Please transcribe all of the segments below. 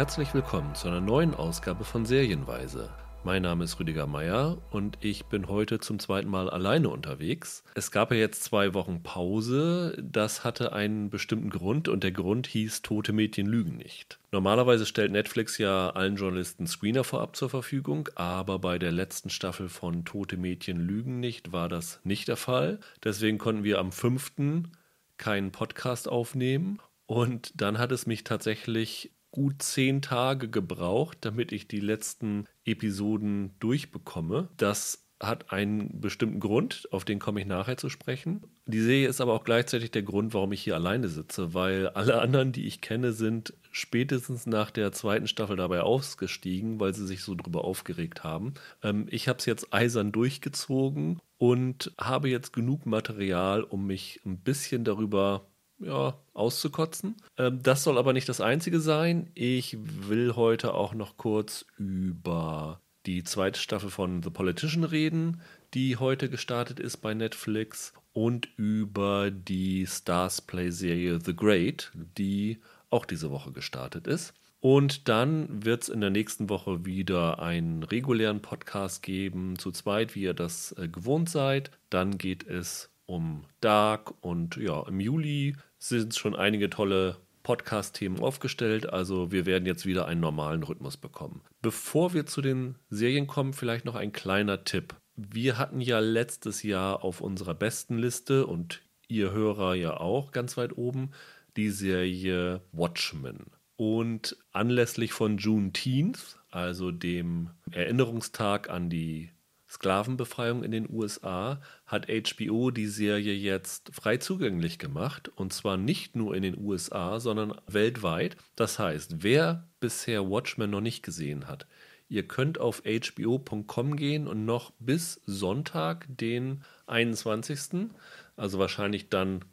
herzlich willkommen zu einer neuen Ausgabe von Serienweise. Mein Name ist Rüdiger Meier und ich bin heute zum zweiten Mal alleine unterwegs. Es gab ja jetzt zwei Wochen Pause. Das hatte einen bestimmten Grund und der Grund hieß Tote Mädchen lügen nicht. Normalerweise stellt Netflix ja allen Journalisten Screener vorab zur Verfügung, aber bei der letzten Staffel von Tote Mädchen lügen nicht war das nicht der Fall. Deswegen konnten wir am 5. keinen Podcast aufnehmen und dann hat es mich tatsächlich gut zehn Tage gebraucht, damit ich die letzten Episoden durchbekomme. Das hat einen bestimmten Grund, auf den komme ich nachher zu sprechen. Die Serie ist aber auch gleichzeitig der Grund, warum ich hier alleine sitze, weil alle anderen, die ich kenne, sind spätestens nach der zweiten Staffel dabei ausgestiegen, weil sie sich so drüber aufgeregt haben. Ähm, ich habe es jetzt eisern durchgezogen und habe jetzt genug Material, um mich ein bisschen darüber ja, auszukotzen. Ähm, das soll aber nicht das Einzige sein. Ich will heute auch noch kurz über die zweite Staffel von The Politician reden, die heute gestartet ist bei Netflix, und über die Stars Play-Serie The Great, die auch diese Woche gestartet ist. Und dann wird es in der nächsten Woche wieder einen regulären Podcast geben, zu zweit, wie ihr das äh, gewohnt seid. Dann geht es um Dark und ja, im Juli sind schon einige tolle Podcast-Themen aufgestellt. Also wir werden jetzt wieder einen normalen Rhythmus bekommen. Bevor wir zu den Serien kommen, vielleicht noch ein kleiner Tipp. Wir hatten ja letztes Jahr auf unserer besten Liste und ihr Hörer ja auch ganz weit oben die Serie Watchmen. Und anlässlich von Juneteenth, also dem Erinnerungstag an die Sklavenbefreiung in den USA hat HBO die Serie jetzt frei zugänglich gemacht und zwar nicht nur in den USA, sondern weltweit. Das heißt, wer bisher Watchmen noch nicht gesehen hat, ihr könnt auf hbo.com gehen und noch bis Sonntag, den 21., also wahrscheinlich dann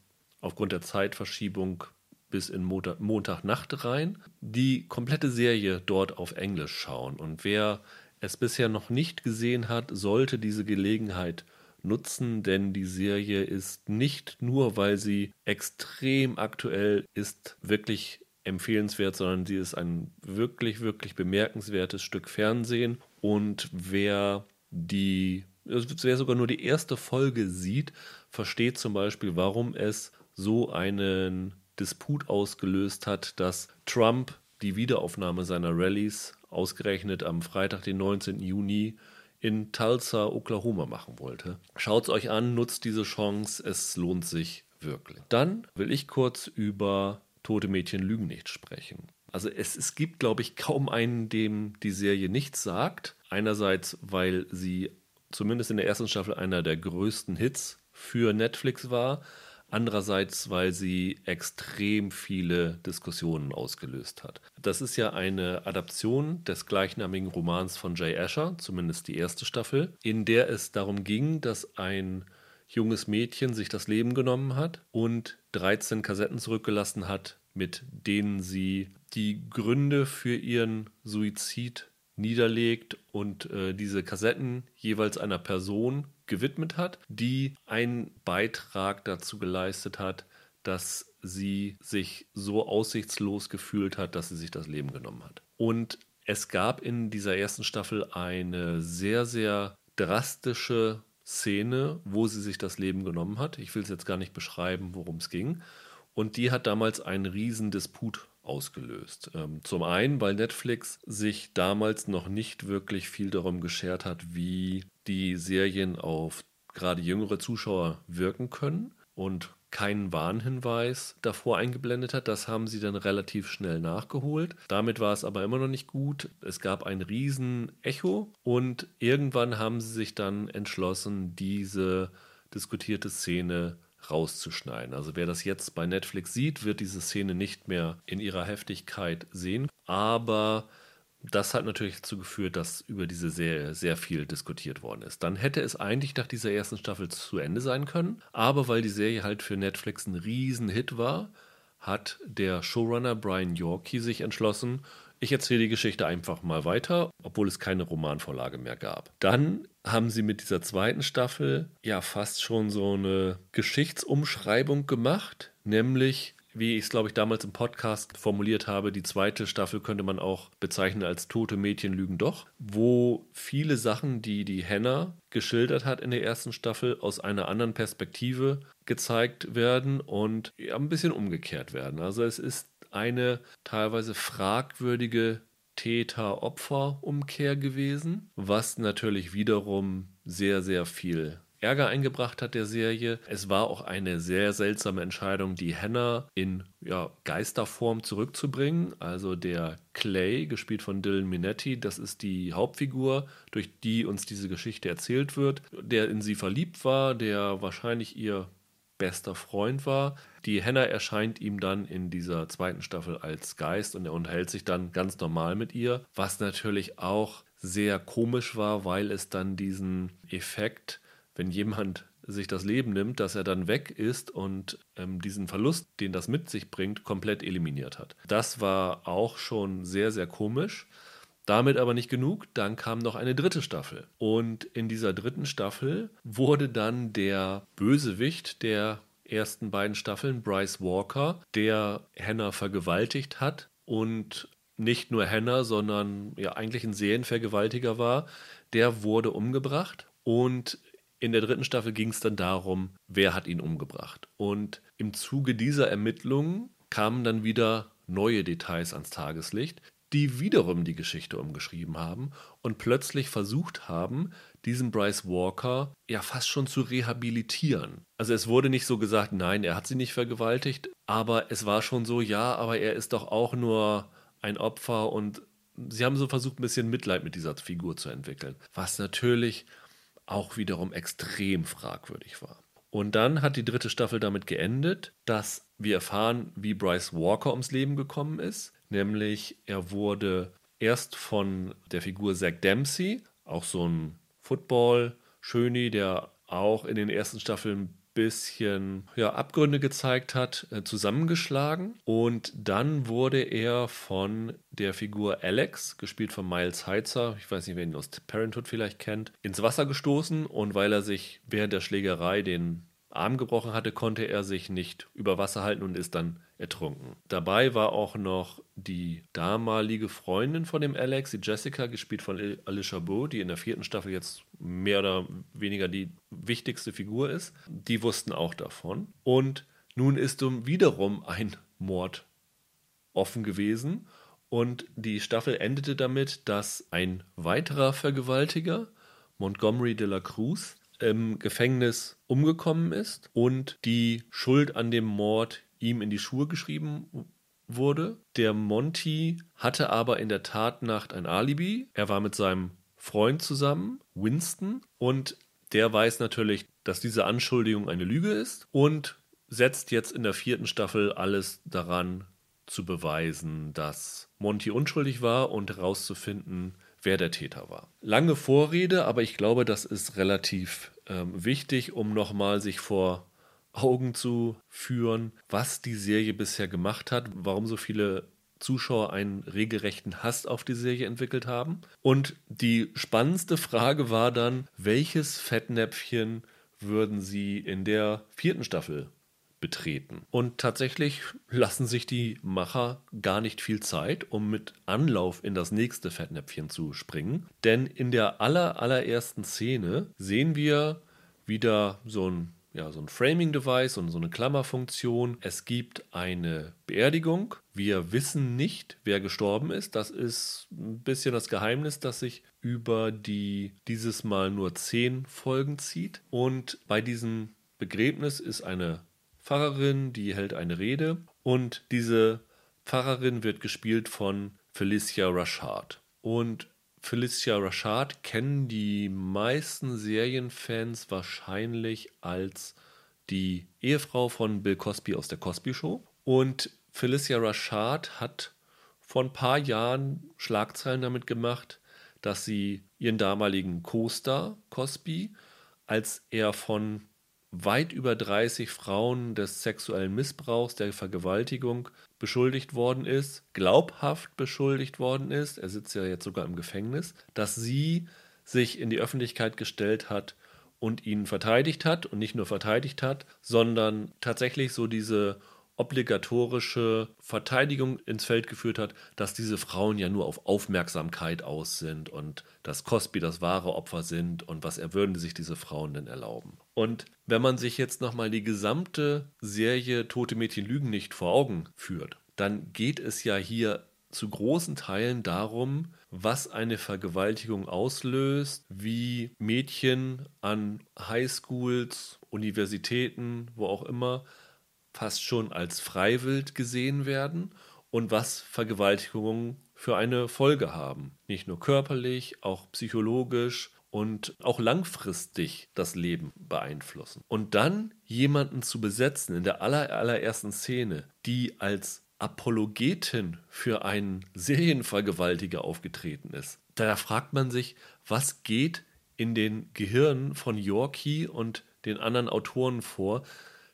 aufgrund der Zeitverschiebung bis in Montag, Montagnacht rein, die komplette Serie dort auf Englisch schauen. Und wer es bisher noch nicht gesehen hat, sollte diese Gelegenheit nutzen, denn die Serie ist nicht nur, weil sie extrem aktuell ist, wirklich empfehlenswert, sondern sie ist ein wirklich, wirklich bemerkenswertes Stück Fernsehen. Und wer die, wer sogar nur die erste Folge sieht, versteht zum Beispiel, warum es so einen Disput ausgelöst hat, dass Trump die Wiederaufnahme seiner Rallyes ausgerechnet am Freitag, den 19. Juni, in Tulsa, Oklahoma machen wollte. Schaut es euch an, nutzt diese Chance, es lohnt sich wirklich. Dann will ich kurz über Tote Mädchen lügen nicht sprechen. Also es, es gibt, glaube ich, kaum einen, dem die Serie nichts sagt. Einerseits, weil sie zumindest in der ersten Staffel einer der größten Hits für Netflix war. Andererseits, weil sie extrem viele Diskussionen ausgelöst hat. Das ist ja eine Adaption des gleichnamigen Romans von Jay Asher, zumindest die erste Staffel, in der es darum ging, dass ein junges Mädchen sich das Leben genommen hat und 13 Kassetten zurückgelassen hat, mit denen sie die Gründe für ihren Suizid niederlegt und äh, diese Kassetten jeweils einer Person gewidmet hat, die einen Beitrag dazu geleistet hat, dass sie sich so aussichtslos gefühlt hat, dass sie sich das Leben genommen hat. Und es gab in dieser ersten Staffel eine sehr, sehr drastische Szene, wo sie sich das Leben genommen hat. Ich will es jetzt gar nicht beschreiben, worum es ging. Und die hat damals einen riesen Disput ausgelöst. Ähm, zum einen, weil Netflix sich damals noch nicht wirklich viel darum geschert hat, wie die Serien auf gerade jüngere Zuschauer wirken können und keinen Warnhinweis davor eingeblendet hat. Das haben sie dann relativ schnell nachgeholt. Damit war es aber immer noch nicht gut. Es gab ein riesen Echo und irgendwann haben sie sich dann entschlossen, diese diskutierte Szene rauszuschneiden. Also wer das jetzt bei Netflix sieht, wird diese Szene nicht mehr in ihrer Heftigkeit sehen. Aber das hat natürlich dazu geführt, dass über diese Serie sehr viel diskutiert worden ist. Dann hätte es eigentlich nach dieser ersten Staffel zu Ende sein können, aber weil die Serie halt für Netflix ein Riesenhit war, hat der Showrunner Brian Yorkie sich entschlossen, ich erzähle die Geschichte einfach mal weiter, obwohl es keine Romanvorlage mehr gab. Dann haben sie mit dieser zweiten Staffel ja fast schon so eine Geschichtsumschreibung gemacht, nämlich wie ich es, glaube ich, damals im Podcast formuliert habe, die zweite Staffel könnte man auch bezeichnen als Tote Mädchen lügen doch, wo viele Sachen, die die Hannah geschildert hat in der ersten Staffel, aus einer anderen Perspektive gezeigt werden und ja, ein bisschen umgekehrt werden. Also es ist eine teilweise fragwürdige Täter-Opfer-Umkehr gewesen, was natürlich wiederum sehr, sehr viel Ärger eingebracht hat der Serie. Es war auch eine sehr seltsame Entscheidung, die Hannah in ja, Geisterform zurückzubringen. Also der Clay, gespielt von Dylan Minetti, das ist die Hauptfigur, durch die uns diese Geschichte erzählt wird, der in sie verliebt war, der wahrscheinlich ihr bester Freund war. Die Hannah erscheint ihm dann in dieser zweiten Staffel als Geist und er unterhält sich dann ganz normal mit ihr, was natürlich auch sehr komisch war, weil es dann diesen Effekt wenn jemand sich das Leben nimmt, dass er dann weg ist und ähm, diesen Verlust, den das mit sich bringt, komplett eliminiert hat. Das war auch schon sehr, sehr komisch. Damit aber nicht genug, dann kam noch eine dritte Staffel. Und in dieser dritten Staffel wurde dann der Bösewicht der ersten beiden Staffeln, Bryce Walker, der Hannah vergewaltigt hat und nicht nur Hannah, sondern ja eigentlich ein Serienvergewaltiger war, der wurde umgebracht. Und in der dritten Staffel ging es dann darum, wer hat ihn umgebracht. Und im Zuge dieser Ermittlungen kamen dann wieder neue Details ans Tageslicht, die wiederum die Geschichte umgeschrieben haben und plötzlich versucht haben, diesen Bryce Walker ja fast schon zu rehabilitieren. Also es wurde nicht so gesagt, nein, er hat sie nicht vergewaltigt, aber es war schon so, ja, aber er ist doch auch nur ein Opfer und sie haben so versucht, ein bisschen Mitleid mit dieser Figur zu entwickeln. Was natürlich auch wiederum extrem fragwürdig war. Und dann hat die dritte Staffel damit geendet, dass wir erfahren, wie Bryce Walker ums Leben gekommen ist. Nämlich er wurde erst von der Figur Zach Dempsey, auch so ein Football-Schöni, der auch in den ersten Staffeln bisschen ja, Abgründe gezeigt hat, äh, zusammengeschlagen. Und dann wurde er von der Figur Alex, gespielt von Miles Heitzer, ich weiß nicht, wer ihn aus Parenthood vielleicht kennt, ins Wasser gestoßen. Und weil er sich während der Schlägerei den Arm gebrochen hatte, konnte er sich nicht über Wasser halten und ist dann ertrunken. Dabei war auch noch die damalige Freundin von dem Alex, die Jessica, gespielt von Alicia Beau, die in der vierten Staffel jetzt mehr oder weniger die wichtigste Figur ist. Die wussten auch davon. Und nun ist wiederum ein Mord offen gewesen. Und die Staffel endete damit, dass ein weiterer Vergewaltiger, Montgomery de la Cruz, im Gefängnis umgekommen ist und die Schuld an dem Mord ihm in die Schuhe geschrieben wurde. Der Monty hatte aber in der Tatnacht ein Alibi. Er war mit seinem Freund zusammen, Winston, und der weiß natürlich, dass diese Anschuldigung eine Lüge ist und setzt jetzt in der vierten Staffel alles daran zu beweisen, dass Monty unschuldig war und herauszufinden, wer der Täter war. Lange Vorrede, aber ich glaube, das ist relativ ähm, wichtig, um nochmal sich vor Augen zu führen, was die Serie bisher gemacht hat, warum so viele Zuschauer einen regelrechten Hass auf die Serie entwickelt haben. Und die spannendste Frage war dann, welches Fettnäpfchen würden sie in der vierten Staffel betreten. Und tatsächlich lassen sich die Macher gar nicht viel Zeit, um mit Anlauf in das nächste Fettnäpfchen zu springen. Denn in der aller, allerersten Szene sehen wir wieder so ein ja, so ein Framing-Device und so eine Klammerfunktion. Es gibt eine Beerdigung. Wir wissen nicht, wer gestorben ist. Das ist ein bisschen das Geheimnis, das sich über die dieses Mal nur zehn Folgen zieht. Und bei diesem Begräbnis ist eine Pfarrerin, die hält eine Rede. Und diese Pfarrerin wird gespielt von Felicia Rashad. Und Felicia Rashad kennen die meisten Serienfans wahrscheinlich als die Ehefrau von Bill Cosby aus der Cosby Show. Und Felicia Rashad hat vor ein paar Jahren Schlagzeilen damit gemacht, dass sie ihren damaligen Co-Star Cosby, als er von weit über 30 Frauen des sexuellen Missbrauchs, der Vergewaltigung beschuldigt worden ist, glaubhaft beschuldigt worden ist, er sitzt ja jetzt sogar im Gefängnis, dass sie sich in die Öffentlichkeit gestellt hat und ihn verteidigt hat und nicht nur verteidigt hat, sondern tatsächlich so diese obligatorische Verteidigung ins Feld geführt hat, dass diese Frauen ja nur auf Aufmerksamkeit aus sind und dass Cosby das wahre Opfer sind und was er würden sich diese Frauen denn erlauben. Und wenn man sich jetzt nochmal die gesamte Serie Tote Mädchen lügen nicht vor Augen führt, dann geht es ja hier zu großen Teilen darum, was eine Vergewaltigung auslöst, wie Mädchen an Highschools, Universitäten, wo auch immer, fast schon als freiwillig gesehen werden und was Vergewaltigungen für eine Folge haben. Nicht nur körperlich, auch psychologisch und auch langfristig das Leben beeinflussen. Und dann jemanden zu besetzen in der aller, allerersten Szene, die als Apologetin für einen Serienvergewaltiger aufgetreten ist. Da fragt man sich, was geht in den Gehirnen von Yorkie und den anderen Autoren vor,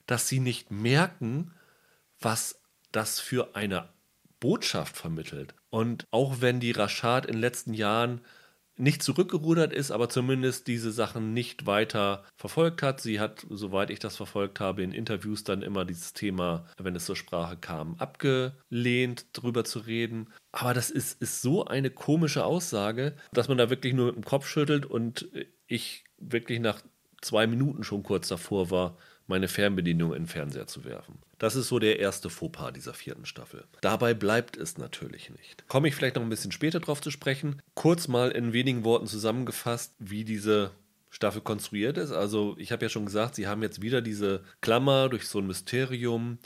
dass sie nicht merken, was das für eine Botschaft vermittelt. Und auch wenn die Rashad in den letzten Jahren nicht zurückgerudert ist, aber zumindest diese Sachen nicht weiter verfolgt hat. Sie hat, soweit ich das verfolgt habe, in Interviews dann immer dieses Thema, wenn es zur Sprache kam, abgelehnt, drüber zu reden. Aber das ist, ist so eine komische Aussage, dass man da wirklich nur mit dem Kopf schüttelt und ich wirklich nach zwei Minuten schon kurz davor war, meine Fernbedienung in den Fernseher zu werfen. Das ist so der erste Fauxpas dieser vierten Staffel. Dabei bleibt es natürlich nicht. Komme ich vielleicht noch ein bisschen später drauf zu sprechen. Kurz mal in wenigen Worten zusammengefasst, wie diese Staffel konstruiert ist. Also ich habe ja schon gesagt, sie haben jetzt wieder diese Klammer durch so ein Mysterium.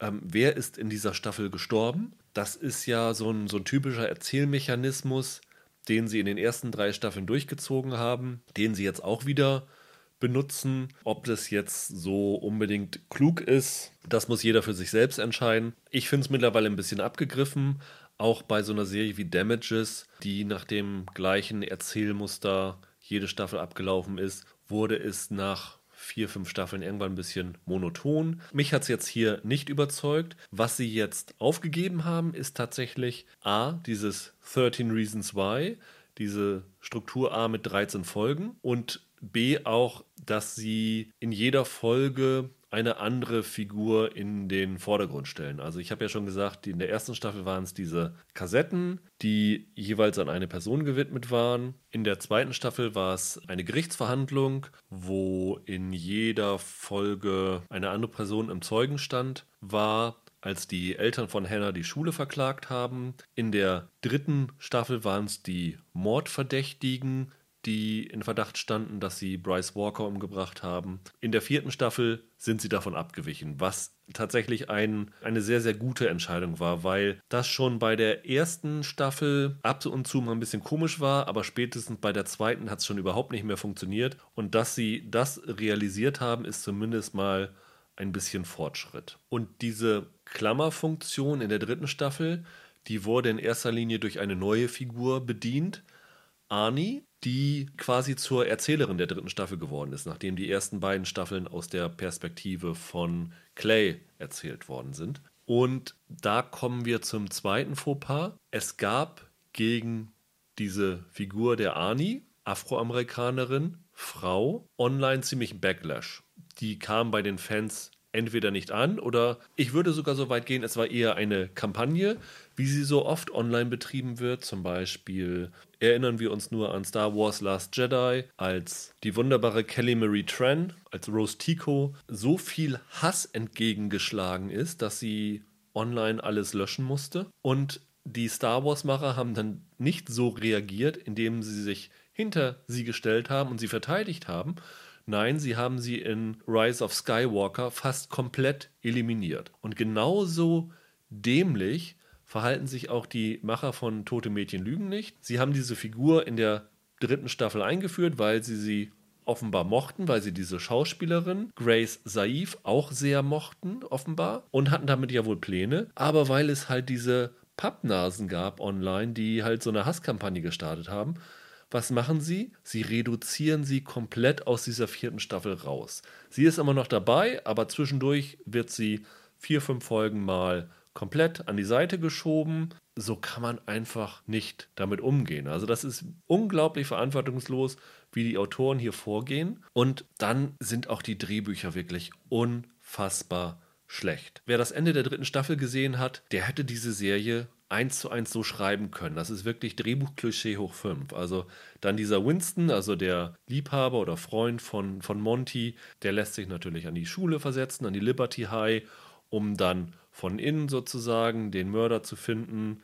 Ähm, wer ist in dieser Staffel gestorben? Das ist ja so ein, so ein typischer Erzählmechanismus, den sie in den ersten drei Staffeln durchgezogen haben, den sie jetzt auch wieder benutzen. Ob das jetzt so unbedingt klug ist, das muss jeder für sich selbst entscheiden. Ich finde es mittlerweile ein bisschen abgegriffen. Auch bei so einer Serie wie Damages, die nach dem gleichen Erzählmuster jede Staffel abgelaufen ist, wurde es nach vier, fünf Staffeln irgendwann ein bisschen monoton. Mich hat es jetzt hier nicht überzeugt. Was sie jetzt aufgegeben haben, ist tatsächlich A, dieses 13 Reasons Why, diese Struktur A mit 13 Folgen und B auch, dass sie in jeder Folge eine andere Figur in den Vordergrund stellen. Also ich habe ja schon gesagt, in der ersten Staffel waren es diese Kassetten, die jeweils an eine Person gewidmet waren. In der zweiten Staffel war es eine Gerichtsverhandlung, wo in jeder Folge eine andere Person im Zeugenstand war als die Eltern von Hannah die Schule verklagt haben. In der dritten Staffel waren es die Mordverdächtigen, die in Verdacht standen, dass sie Bryce Walker umgebracht haben. In der vierten Staffel sind sie davon abgewichen, was tatsächlich ein, eine sehr, sehr gute Entscheidung war, weil das schon bei der ersten Staffel ab und zu mal ein bisschen komisch war, aber spätestens bei der zweiten hat es schon überhaupt nicht mehr funktioniert. Und dass sie das realisiert haben, ist zumindest mal ein bisschen Fortschritt. Und diese Klammerfunktion in der dritten Staffel, die wurde in erster Linie durch eine neue Figur bedient. Arnie, die quasi zur Erzählerin der dritten Staffel geworden ist, nachdem die ersten beiden Staffeln aus der Perspektive von Clay erzählt worden sind. Und da kommen wir zum zweiten Fauxpas. Es gab gegen diese Figur der Ani, Afroamerikanerin, Frau, online ziemlich Backlash. Die kam bei den Fans entweder nicht an oder ich würde sogar so weit gehen, es war eher eine Kampagne, wie sie so oft online betrieben wird. Zum Beispiel erinnern wir uns nur an Star Wars Last Jedi, als die wunderbare Kelly Marie Tran, als Rose Tico, so viel Hass entgegengeschlagen ist, dass sie online alles löschen musste. Und die Star Wars-Macher haben dann nicht so reagiert, indem sie sich hinter sie gestellt haben und sie verteidigt haben, Nein, sie haben sie in Rise of Skywalker fast komplett eliminiert. Und genauso dämlich verhalten sich auch die Macher von Tote Mädchen lügen nicht. Sie haben diese Figur in der dritten Staffel eingeführt, weil sie sie offenbar mochten, weil sie diese Schauspielerin Grace Saif auch sehr mochten, offenbar, und hatten damit ja wohl Pläne. Aber weil es halt diese Pappnasen gab online, die halt so eine Hasskampagne gestartet haben, was machen sie? Sie reduzieren sie komplett aus dieser vierten Staffel raus. Sie ist immer noch dabei, aber zwischendurch wird sie vier, fünf Folgen mal komplett an die Seite geschoben. So kann man einfach nicht damit umgehen. Also das ist unglaublich verantwortungslos, wie die Autoren hier vorgehen. Und dann sind auch die Drehbücher wirklich unfassbar schlecht. Wer das Ende der dritten Staffel gesehen hat, der hätte diese Serie eins zu eins so schreiben können. Das ist wirklich Drehbuchklischee hoch fünf. Also dann dieser Winston, also der Liebhaber oder Freund von, von Monty, der lässt sich natürlich an die Schule versetzen, an die Liberty High, um dann von innen sozusagen den Mörder zu finden.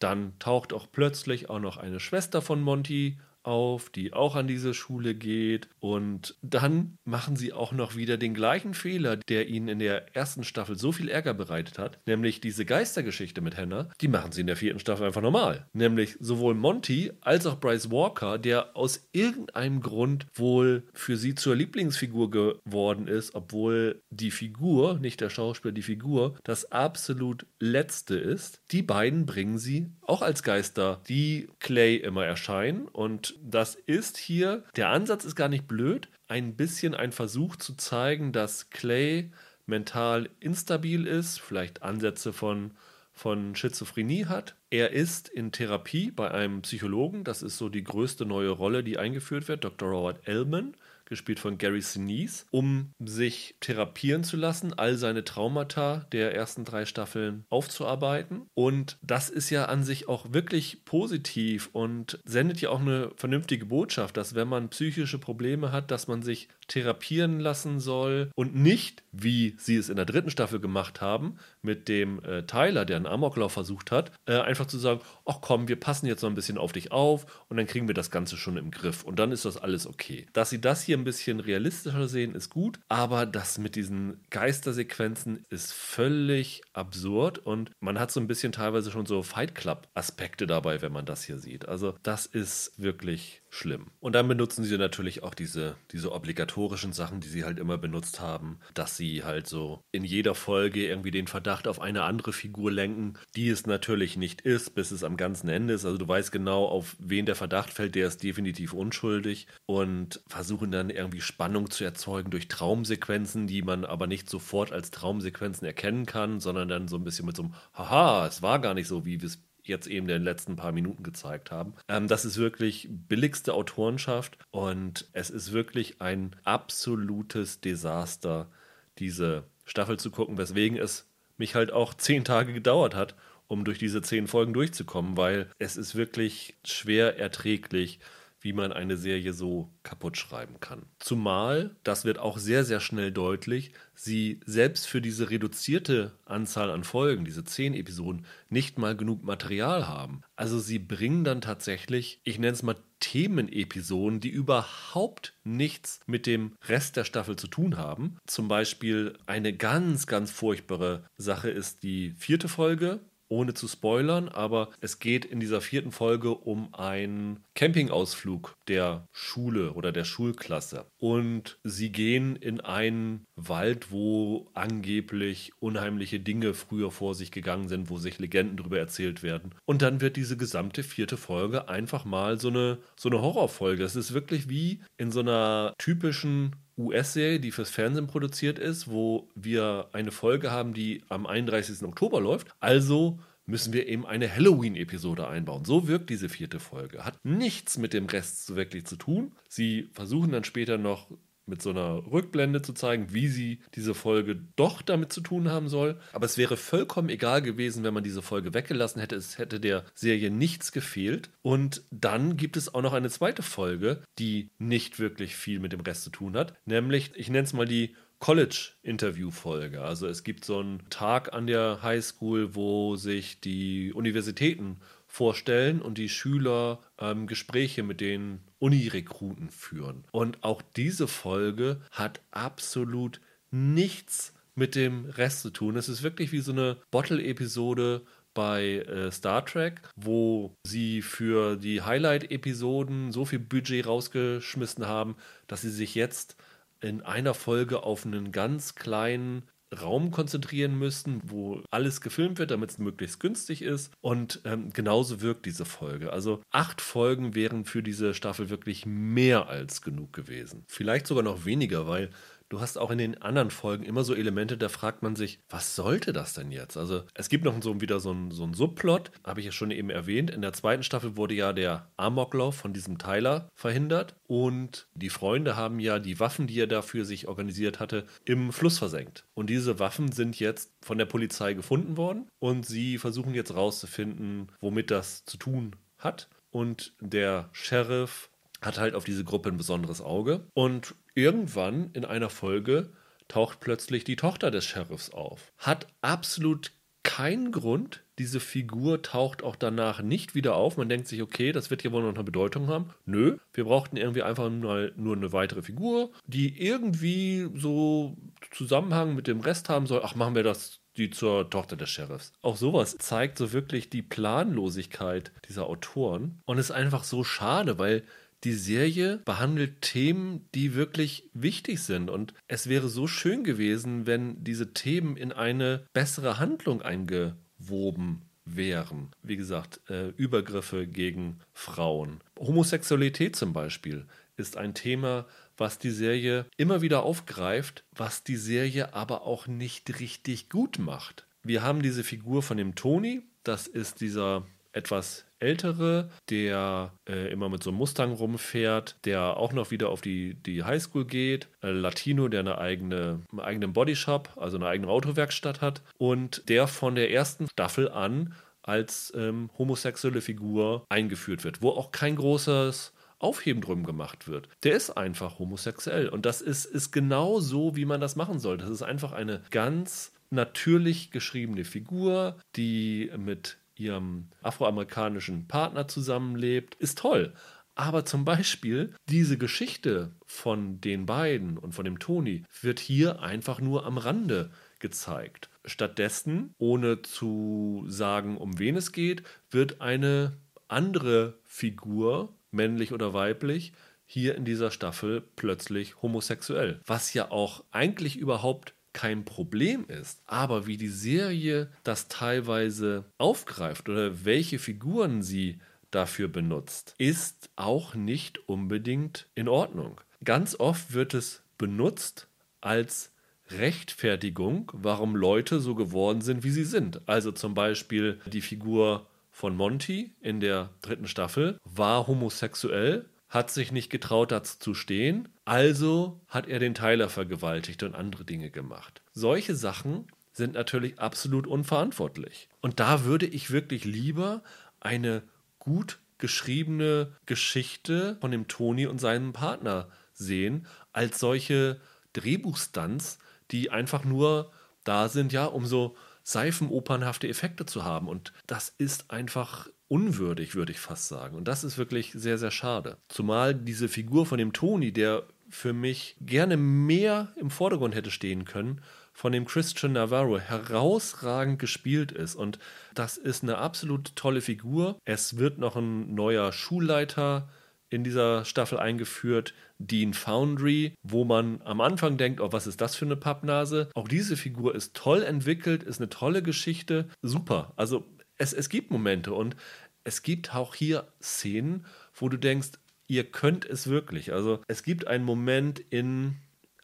Dann taucht auch plötzlich auch noch eine Schwester von Monty auf, die auch an diese Schule geht. Und dann machen sie auch noch wieder den gleichen Fehler, der ihnen in der ersten Staffel so viel Ärger bereitet hat, nämlich diese Geistergeschichte mit Hannah, die machen sie in der vierten Staffel einfach normal. Nämlich sowohl Monty als auch Bryce Walker, der aus irgendeinem Grund wohl für sie zur Lieblingsfigur geworden ist, obwohl die Figur, nicht der Schauspieler, die Figur, das absolut letzte ist. Die beiden bringen sie auch als Geister, die Clay immer erscheinen und das ist hier, der Ansatz ist gar nicht blöd, ein bisschen ein Versuch zu zeigen, dass Clay mental instabil ist, vielleicht Ansätze von, von Schizophrenie hat. Er ist in Therapie bei einem Psychologen, das ist so die größte neue Rolle, die eingeführt wird, Dr. Robert Ellman gespielt von Gary Sinise, um sich therapieren zu lassen, all seine Traumata der ersten drei Staffeln aufzuarbeiten. Und das ist ja an sich auch wirklich positiv und sendet ja auch eine vernünftige Botschaft, dass wenn man psychische Probleme hat, dass man sich therapieren lassen soll und nicht, wie sie es in der dritten Staffel gemacht haben, mit dem äh, Tyler, der einen Amoklauf versucht hat, äh, einfach zu sagen, ach komm, wir passen jetzt noch ein bisschen auf dich auf und dann kriegen wir das Ganze schon im Griff und dann ist das alles okay. Dass sie das hier ein bisschen realistischer sehen, ist gut, aber das mit diesen Geistersequenzen ist völlig absurd und man hat so ein bisschen teilweise schon so Fight Club Aspekte dabei, wenn man das hier sieht. Also das ist wirklich schlimm. Und dann benutzen sie natürlich auch diese, diese obligatorischen Sachen, die sie halt immer benutzt haben, dass sie halt so in jeder Folge irgendwie den Verdacht auf eine andere Figur lenken, die es natürlich nicht ist, bis es am ganzen Ende ist. Also du weißt genau, auf wen der Verdacht fällt, der ist definitiv unschuldig und versuchen dann irgendwie Spannung zu erzeugen durch Traumsequenzen, die man aber nicht sofort als Traumsequenzen erkennen kann, sondern dann so ein bisschen mit so einem Haha, es war gar nicht so, wie wir es jetzt eben in den letzten paar Minuten gezeigt haben. Ähm, das ist wirklich billigste Autorenschaft und es ist wirklich ein absolutes Desaster, diese Staffel zu gucken, weswegen es mich halt auch zehn Tage gedauert hat, um durch diese zehn Folgen durchzukommen, weil es ist wirklich schwer erträglich wie man eine Serie so kaputt schreiben kann. Zumal, das wird auch sehr, sehr schnell deutlich, sie selbst für diese reduzierte Anzahl an Folgen, diese zehn Episoden, nicht mal genug Material haben. Also sie bringen dann tatsächlich, ich nenne es mal Themenepisoden, die überhaupt nichts mit dem Rest der Staffel zu tun haben. Zum Beispiel eine ganz, ganz furchtbare Sache ist die vierte Folge, ohne zu spoilern, aber es geht in dieser vierten Folge um einen Campingausflug der Schule oder der Schulklasse. Und sie gehen in einen Wald, wo angeblich unheimliche Dinge früher vor sich gegangen sind, wo sich Legenden darüber erzählt werden. Und dann wird diese gesamte vierte Folge einfach mal so eine, so eine Horrorfolge. Es ist wirklich wie in so einer typischen US-Serie, die fürs Fernsehen produziert ist, wo wir eine Folge haben, die am 31. Oktober läuft. Also müssen wir eben eine Halloween-Episode einbauen. So wirkt diese vierte Folge. Hat nichts mit dem Rest so wirklich zu tun. Sie versuchen dann später noch mit so einer Rückblende zu zeigen, wie sie diese Folge doch damit zu tun haben soll. Aber es wäre vollkommen egal gewesen, wenn man diese Folge weggelassen hätte. Es hätte der Serie nichts gefehlt. Und dann gibt es auch noch eine zweite Folge, die nicht wirklich viel mit dem Rest zu tun hat. Nämlich, ich nenne es mal die College-Interview-Folge. Also es gibt so einen Tag an der Highschool, wo sich die Universitäten vorstellen und die Schüler ähm, Gespräche mit den Unirekruten führen. Und auch diese Folge hat absolut nichts mit dem Rest zu tun. Es ist wirklich wie so eine Bottle-Episode bei äh, Star Trek, wo sie für die Highlight-Episoden so viel Budget rausgeschmissen haben, dass sie sich jetzt in einer Folge auf einen ganz kleinen Raum konzentrieren müssen, wo alles gefilmt wird, damit es möglichst günstig ist. Und ähm, genauso wirkt diese Folge. Also acht Folgen wären für diese Staffel wirklich mehr als genug gewesen. Vielleicht sogar noch weniger, weil du hast auch in den anderen Folgen immer so Elemente, da fragt man sich, was sollte das denn jetzt? Also es gibt noch so wieder so ein, so Subplot, habe ich ja schon eben erwähnt. In der zweiten Staffel wurde ja der Amoklauf von diesem Tyler verhindert und die Freunde haben ja die Waffen, die er dafür sich organisiert hatte, im Fluss versenkt. Und diese Waffen sind jetzt von der Polizei gefunden worden und sie versuchen jetzt rauszufinden, womit das zu tun hat. Und der Sheriff hat halt auf diese Gruppe ein besonderes Auge. Und irgendwann in einer Folge taucht plötzlich die Tochter des Sheriffs auf. Hat absolut keinen Grund. Diese Figur taucht auch danach nicht wieder auf. Man denkt sich, okay, das wird ja wohl noch eine Bedeutung haben. Nö, wir brauchten irgendwie einfach mal nur eine weitere Figur, die irgendwie so Zusammenhang mit dem Rest haben soll. Ach, machen wir das die zur Tochter des Sheriffs. Auch sowas zeigt so wirklich die Planlosigkeit dieser Autoren und ist einfach so schade, weil die Serie behandelt Themen, die wirklich wichtig sind. Und es wäre so schön gewesen, wenn diese Themen in eine bessere Handlung eingewoben wären. Wie gesagt, äh, Übergriffe gegen Frauen. Homosexualität zum Beispiel ist ein Thema, was die Serie immer wieder aufgreift, was die Serie aber auch nicht richtig gut macht. Wir haben diese Figur von dem Tony, das ist dieser etwas ältere, der äh, immer mit so einem Mustang rumfährt, der auch noch wieder auf die, die Highschool geht, äh, Latino, der eine eigene, einen eigenen Bodyshop, also eine eigene Autowerkstatt hat und der von der ersten Staffel an als ähm, homosexuelle Figur eingeführt wird, wo auch kein großes Aufheben drum gemacht wird. Der ist einfach homosexuell und das ist, ist genau so, wie man das machen soll. Das ist einfach eine ganz natürlich geschriebene Figur, die mit ihrem afroamerikanischen Partner zusammenlebt, ist toll. Aber zum Beispiel diese Geschichte von den beiden und von dem Toni wird hier einfach nur am Rande gezeigt. Stattdessen, ohne zu sagen, um wen es geht, wird eine andere Figur, männlich oder weiblich, hier in dieser Staffel plötzlich homosexuell. Was ja auch eigentlich überhaupt kein Problem ist, aber wie die Serie das teilweise aufgreift oder welche Figuren sie dafür benutzt, ist auch nicht unbedingt in Ordnung. Ganz oft wird es benutzt als Rechtfertigung, warum Leute so geworden sind, wie sie sind. Also zum Beispiel die Figur von Monty in der dritten Staffel war homosexuell, hat sich nicht getraut, dazu zu stehen, also hat er den Tyler vergewaltigt und andere Dinge gemacht. Solche Sachen sind natürlich absolut unverantwortlich. Und da würde ich wirklich lieber eine gut geschriebene Geschichte von dem Toni und seinem Partner sehen, als solche Drehbuchstunts, die einfach nur da sind, ja, um so seifenopernhafte Effekte zu haben. Und das ist einfach unwürdig, würde ich fast sagen. Und das ist wirklich sehr, sehr schade. Zumal diese Figur von dem Toni, der für mich gerne mehr im Vordergrund hätte stehen können, von dem Christian Navarro herausragend gespielt ist. Und das ist eine absolut tolle Figur. Es wird noch ein neuer Schulleiter in dieser Staffel eingeführt, Dean Foundry, wo man am Anfang denkt, oh, was ist das für eine Pappnase? Auch diese Figur ist toll entwickelt, ist eine tolle Geschichte, super. Also es, es gibt Momente und es gibt auch hier Szenen, wo du denkst, ihr könnt es wirklich. Also es gibt einen Moment in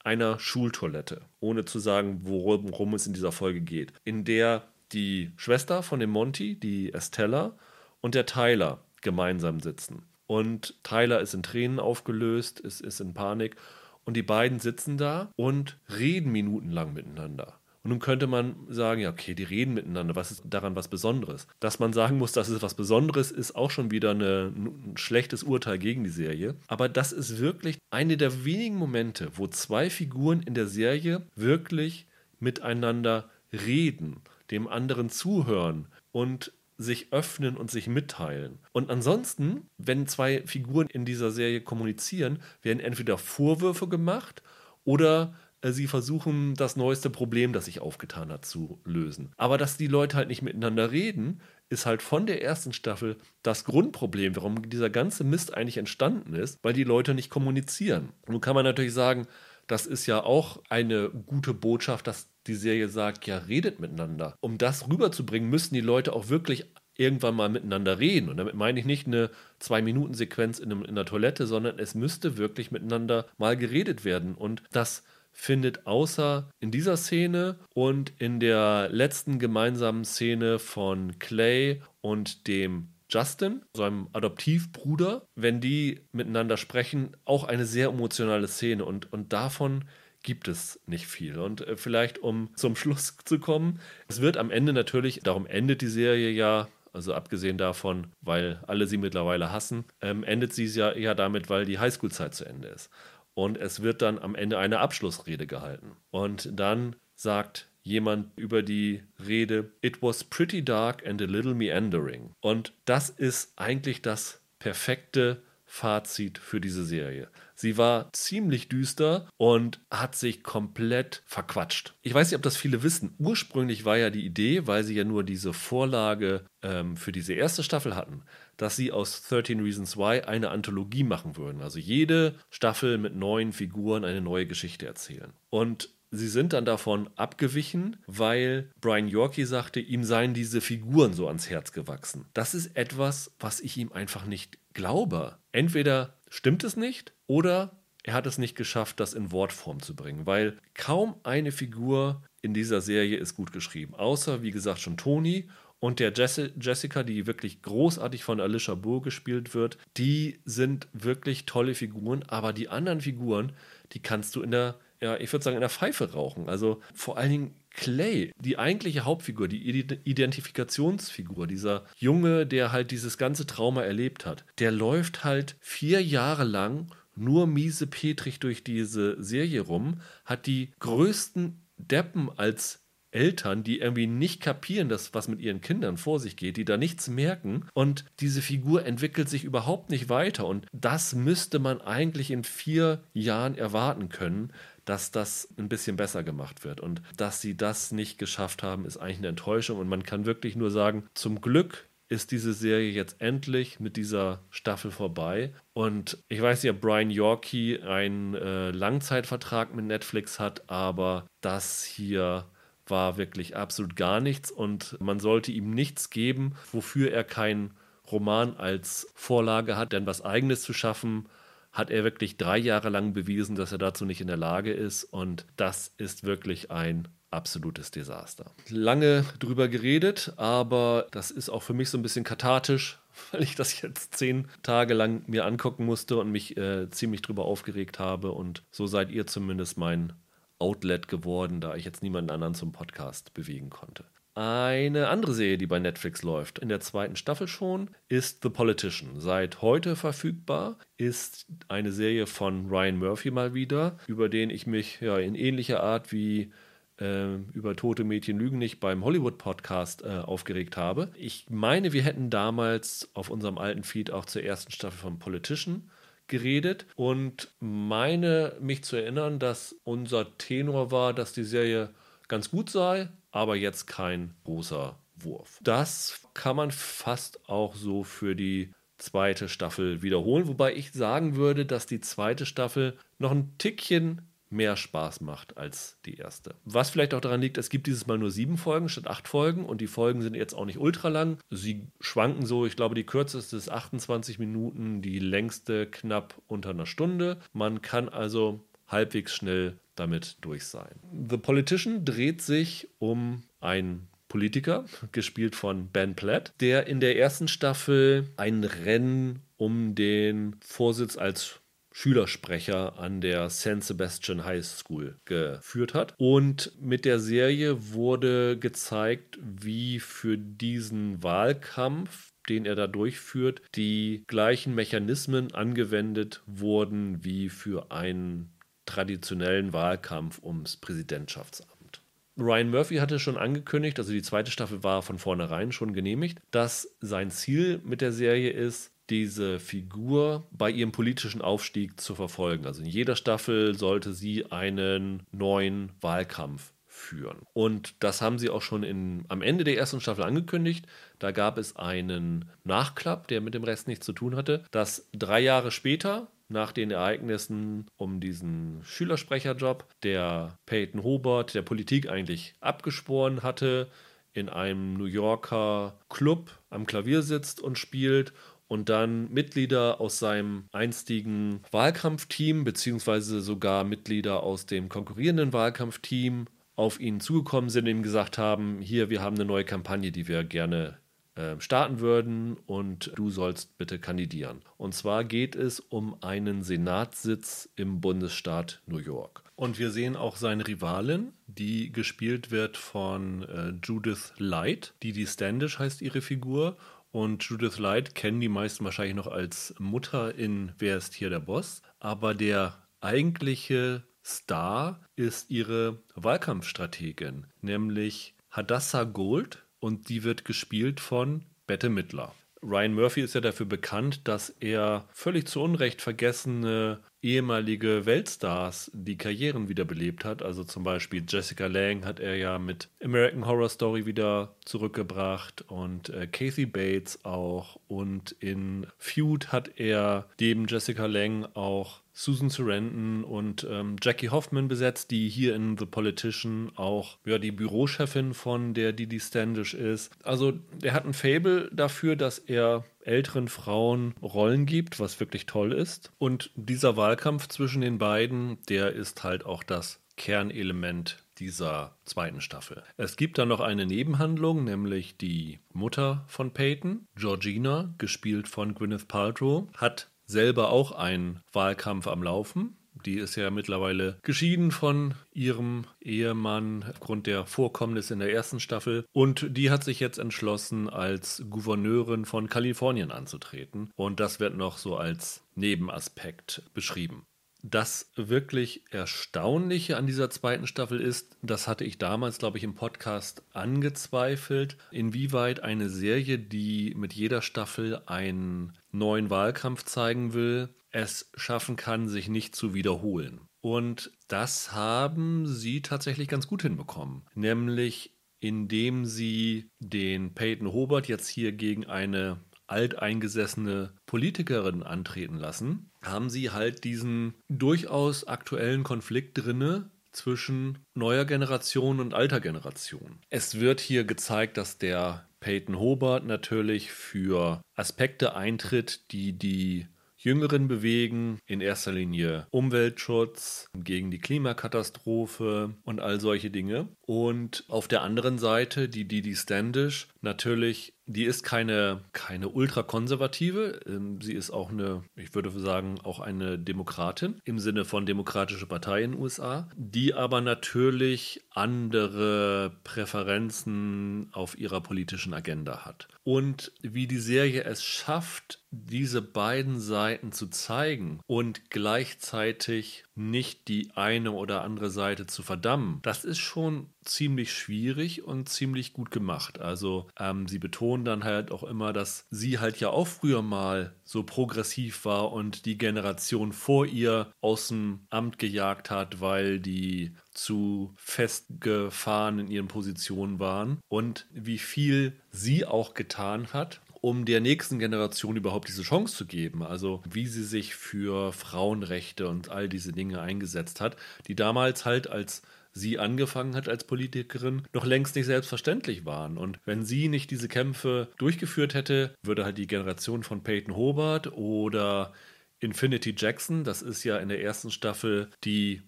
einer Schultoilette, ohne zu sagen, worum, es in dieser Folge geht, in der die Schwester von dem Monty, die Estella, und der Tyler gemeinsam sitzen. Und Tyler ist in Tränen aufgelöst, ist, ist in Panik. Und die beiden sitzen da und reden minutenlang miteinander. Und nun könnte man sagen, ja, okay, die reden miteinander, was ist daran was Besonderes? Dass man sagen muss, das ist was Besonderes, ist auch schon wieder eine, ein schlechtes Urteil gegen die Serie. Aber das ist wirklich eine der wenigen Momente, wo zwei Figuren in der Serie wirklich miteinander reden, dem anderen zuhören und sich öffnen und sich mitteilen. Und ansonsten, wenn zwei Figuren in dieser Serie kommunizieren, werden entweder Vorwürfe gemacht oder sie versuchen, das neueste Problem, das sich aufgetan hat, zu lösen. Aber dass die Leute halt nicht miteinander reden, ist halt von der ersten Staffel das Grundproblem, warum dieser ganze Mist eigentlich entstanden ist, weil die Leute nicht kommunizieren. Nun kann man natürlich sagen, das ist ja auch eine gute Botschaft, dass die Serie sagt, ja, redet miteinander. Um das rüberzubringen, müssen die Leute auch wirklich irgendwann mal miteinander reden. Und damit meine ich nicht eine Zwei-Minuten-Sequenz in, in der Toilette, sondern es müsste wirklich miteinander mal geredet werden. Und das findet außer in dieser Szene und in der letzten gemeinsamen Szene von Clay und dem Justin, seinem Adoptivbruder, wenn die miteinander sprechen, auch eine sehr emotionale Szene und, und davon gibt es nicht viel. Und äh, vielleicht, um zum Schluss zu kommen, es wird am Ende natürlich, darum endet die Serie ja, also abgesehen davon, weil alle sie mittlerweile hassen, ähm, endet sie ja eher damit, weil die Highschool-Zeit zu Ende ist. Und es wird dann am Ende eine Abschlussrede gehalten. Und dann sagt jemand über die Rede, It was pretty dark and a little meandering. Und das ist eigentlich das perfekte Fazit für diese Serie. Sie war ziemlich düster und hat sich komplett verquatscht. Ich weiß nicht, ob das viele wissen. Ursprünglich war ja die Idee, weil sie ja nur diese Vorlage ähm, für diese erste Staffel hatten, dass sie aus 13 Reasons Why eine Anthologie machen würden. Also jede Staffel mit neuen Figuren eine neue Geschichte erzählen. Und Sie sind dann davon abgewichen, weil Brian Yorkie sagte, ihm seien diese Figuren so ans Herz gewachsen. Das ist etwas, was ich ihm einfach nicht glaube. Entweder stimmt es nicht oder er hat es nicht geschafft, das in Wortform zu bringen, weil kaum eine Figur in dieser Serie ist gut geschrieben, außer wie gesagt schon Tony und der Jessica, die wirklich großartig von Alicia Burr gespielt wird, die sind wirklich tolle Figuren, aber die anderen Figuren, die kannst du in der ja, ich würde sagen, in der Pfeife rauchen. Also vor allen Dingen Clay, die eigentliche Hauptfigur, die Identifikationsfigur, dieser Junge, der halt dieses ganze Trauma erlebt hat, der läuft halt vier Jahre lang nur miese Petrich durch diese Serie rum, hat die größten Deppen als Eltern, die irgendwie nicht kapieren, dass was mit ihren Kindern vor sich geht, die da nichts merken und diese Figur entwickelt sich überhaupt nicht weiter und das müsste man eigentlich in vier Jahren erwarten können, dass das ein bisschen besser gemacht wird. Und dass sie das nicht geschafft haben, ist eigentlich eine Enttäuschung. Und man kann wirklich nur sagen, zum Glück ist diese Serie jetzt endlich mit dieser Staffel vorbei. Und ich weiß ob Brian Yorkie einen äh, Langzeitvertrag mit Netflix hat, aber das hier war wirklich absolut gar nichts und man sollte ihm nichts geben, wofür er keinen Roman als Vorlage hat, denn was eigenes zu schaffen, hat er wirklich drei Jahre lang bewiesen, dass er dazu nicht in der Lage ist. Und das ist wirklich ein absolutes Desaster. Lange drüber geredet, aber das ist auch für mich so ein bisschen kathartisch, weil ich das jetzt zehn Tage lang mir angucken musste und mich äh, ziemlich drüber aufgeregt habe. Und so seid ihr zumindest mein Outlet geworden, da ich jetzt niemanden anderen zum Podcast bewegen konnte. Eine andere Serie, die bei Netflix läuft, in der zweiten Staffel schon, ist The Politician. Seit heute verfügbar ist eine Serie von Ryan Murphy mal wieder, über den ich mich ja in ähnlicher Art wie äh, über Tote Mädchen Lügen nicht beim Hollywood-Podcast äh, aufgeregt habe. Ich meine, wir hätten damals auf unserem alten Feed auch zur ersten Staffel von Politician geredet und meine mich zu erinnern, dass unser Tenor war, dass die Serie ganz gut sei, aber jetzt kein großer Wurf. Das kann man fast auch so für die zweite Staffel wiederholen, wobei ich sagen würde, dass die zweite Staffel noch ein Tickchen mehr Spaß macht als die erste. Was vielleicht auch daran liegt, es gibt dieses Mal nur sieben Folgen statt acht Folgen und die Folgen sind jetzt auch nicht ultra lang. Sie schwanken so, ich glaube, die kürzeste ist 28 Minuten, die längste knapp unter einer Stunde. Man kann also halbwegs schnell damit durch sein. The Politician dreht sich um einen Politiker, gespielt von Ben Platt, der in der ersten Staffel ein Rennen um den Vorsitz als Schülersprecher an der San Sebastian High School geführt hat. Und mit der Serie wurde gezeigt, wie für diesen Wahlkampf den er da durchführt, die gleichen Mechanismen angewendet wurden wie für einen traditionellen Wahlkampf ums Präsidentschaftsamt. Ryan Murphy hatte schon angekündigt, also die zweite Staffel war von vornherein schon genehmigt, dass sein Ziel mit der Serie ist, diese Figur bei ihrem politischen Aufstieg zu verfolgen. Also in jeder Staffel sollte sie einen neuen Wahlkampf führen. Und das haben sie auch schon in, am Ende der ersten Staffel angekündigt. Da gab es einen Nachklapp, der mit dem Rest nichts zu tun hatte, dass drei Jahre später nach den Ereignissen um diesen Schülersprecherjob, der Peyton Hobart der Politik eigentlich abgeschworen hatte, in einem New Yorker Club am Klavier sitzt und spielt und dann Mitglieder aus seinem einstigen Wahlkampfteam, beziehungsweise sogar Mitglieder aus dem konkurrierenden Wahlkampfteam auf ihn zugekommen sind und ihm gesagt haben, hier, wir haben eine neue Kampagne, die wir gerne äh, starten würden und du sollst bitte kandidieren. Und zwar geht es um einen Senatssitz im Bundesstaat New York. Und wir sehen auch seine Rivalin, die gespielt wird von äh, Judith Light. Didi Standish heißt ihre Figur. Und Judith Light kennen die meisten wahrscheinlich noch als Mutter in Wer ist hier der Boss? Aber der eigentliche Star ist ihre Wahlkampfstrategin, nämlich Hadassah Gold und die wird gespielt von Bette Midler. Ryan Murphy ist ja dafür bekannt, dass er völlig zu Unrecht vergessene ehemalige Weltstars die Karrieren wiederbelebt hat. Also zum Beispiel Jessica Lang hat er ja mit American Horror Story wieder zurückgebracht und äh, Kathy Bates auch. Und in Feud hat er neben Jessica Lang auch Susan Sarandon und ähm, Jackie Hoffman besetzt, die hier in The Politician auch ja, die Bürochefin von der Didi Standish ist. Also er hat ein Fable dafür, dass er älteren Frauen Rollen gibt, was wirklich toll ist. Und dieser Wahlkampf zwischen den beiden, der ist halt auch das Kernelement dieser zweiten Staffel. Es gibt dann noch eine Nebenhandlung, nämlich die Mutter von Peyton, Georgina, gespielt von Gwyneth Paltrow, hat selber auch einen Wahlkampf am Laufen. Die ist ja mittlerweile geschieden von ihrem Ehemann aufgrund der Vorkommnisse in der ersten Staffel. Und die hat sich jetzt entschlossen, als Gouverneurin von Kalifornien anzutreten. Und das wird noch so als Nebenaspekt beschrieben. Das wirklich Erstaunliche an dieser zweiten Staffel ist, das hatte ich damals, glaube ich, im Podcast angezweifelt, inwieweit eine Serie, die mit jeder Staffel einen neuen Wahlkampf zeigen will, es schaffen kann, sich nicht zu wiederholen. Und das haben sie tatsächlich ganz gut hinbekommen. Nämlich indem sie den Peyton Hobart jetzt hier gegen eine alteingesessene Politikerin antreten lassen, haben sie halt diesen durchaus aktuellen Konflikt drinne zwischen neuer Generation und alter Generation. Es wird hier gezeigt, dass der Peyton Hobart natürlich für Aspekte eintritt, die die Jüngeren bewegen, in erster Linie Umweltschutz, gegen die Klimakatastrophe und all solche Dinge. Und auf der anderen Seite die Didi Standish natürlich die ist keine, keine ultrakonservative. Ähm, sie ist auch eine, ich würde sagen, auch eine Demokratin im Sinne von Demokratische Partei in den USA, die aber natürlich andere Präferenzen auf ihrer politischen Agenda hat. Und wie die Serie es schafft, diese beiden Seiten zu zeigen und gleichzeitig nicht die eine oder andere Seite zu verdammen, das ist schon ziemlich schwierig und ziemlich gut gemacht. Also ähm, sie betonen dann halt auch immer, dass sie halt ja auch früher mal so progressiv war und die Generation vor ihr aus dem Amt gejagt hat, weil die zu festgefahren in ihren Positionen waren und wie viel sie auch getan hat, um der nächsten Generation überhaupt diese Chance zu geben. Also wie sie sich für Frauenrechte und all diese Dinge eingesetzt hat, die damals halt als sie angefangen hat als Politikerin, noch längst nicht selbstverständlich waren. Und wenn sie nicht diese Kämpfe durchgeführt hätte, würde halt die Generation von Peyton Hobart oder Infinity Jackson, das ist ja in der ersten Staffel die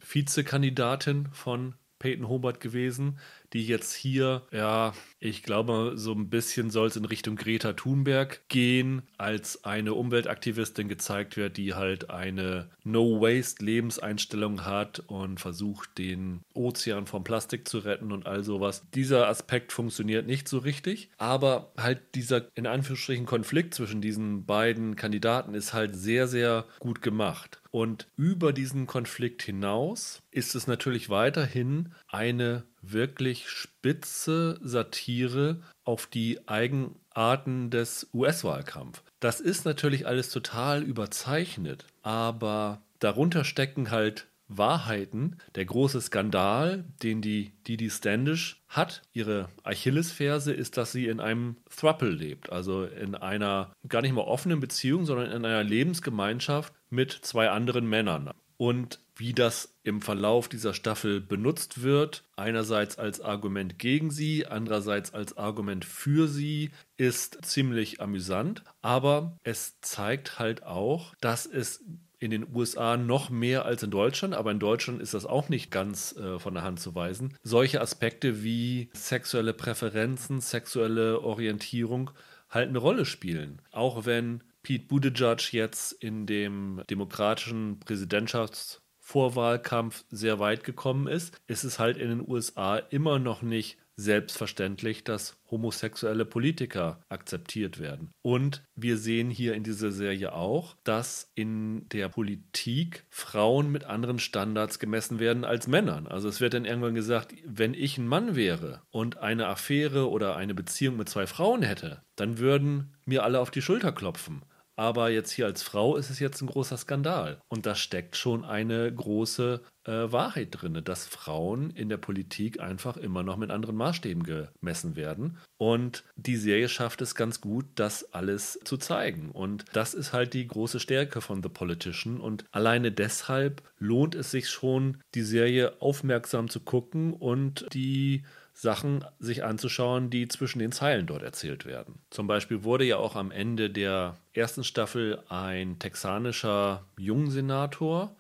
Vizekandidatin von Peyton Hobart gewesen, die jetzt hier, ja, ich glaube, so ein bisschen soll es in Richtung Greta Thunberg gehen, als eine Umweltaktivistin gezeigt wird, die halt eine No-Waste-Lebenseinstellung hat und versucht, den Ozean vom Plastik zu retten und all sowas. Dieser Aspekt funktioniert nicht so richtig, aber halt dieser in Anführungsstrichen Konflikt zwischen diesen beiden Kandidaten ist halt sehr, sehr gut gemacht. Und über diesen Konflikt hinaus ist es natürlich weiterhin eine wirklich spitze Satire auf die Eigenarten des US-Wahlkampfs. Das ist natürlich alles total überzeichnet, aber darunter stecken halt Wahrheiten. Der große Skandal, den die Didi Standish hat, ihre Achillesferse, ist, dass sie in einem Thruple lebt, also in einer gar nicht mal offenen Beziehung, sondern in einer Lebensgemeinschaft mit zwei anderen Männern. Und wie das im Verlauf dieser Staffel benutzt wird. Einerseits als Argument gegen sie, andererseits als Argument für sie, ist ziemlich amüsant. Aber es zeigt halt auch, dass es in den USA noch mehr als in Deutschland, aber in Deutschland ist das auch nicht ganz äh, von der Hand zu weisen. Solche Aspekte wie sexuelle Präferenzen, sexuelle Orientierung halt eine Rolle spielen. Auch wenn Pete Buttigieg jetzt in dem demokratischen Präsidentschaftsvorwahlkampf sehr weit gekommen ist, ist es halt in den USA immer noch nicht selbstverständlich, dass homosexuelle Politiker akzeptiert werden. Und wir sehen hier in dieser Serie auch, dass in der Politik Frauen mit anderen Standards gemessen werden als Männern. Also es wird dann irgendwann gesagt, wenn ich ein Mann wäre und eine Affäre oder eine Beziehung mit zwei Frauen hätte, dann würden mir alle auf die Schulter klopfen aber jetzt hier als Frau ist es jetzt ein großer Skandal. Und da steckt schon eine große äh, Wahrheit drin, dass Frauen in der Politik einfach immer noch mit anderen Maßstäben gemessen werden. Und die Serie schafft es ganz gut, das alles zu zeigen. Und das ist halt die große Stärke von The Politician. Und alleine deshalb lohnt es sich schon, die Serie aufmerksam zu gucken und die Sachen sich anzuschauen, die zwischen den Zeilen dort erzählt werden. Zum Beispiel wurde ja auch am Ende der ersten Staffel ein texanischer Jungsenator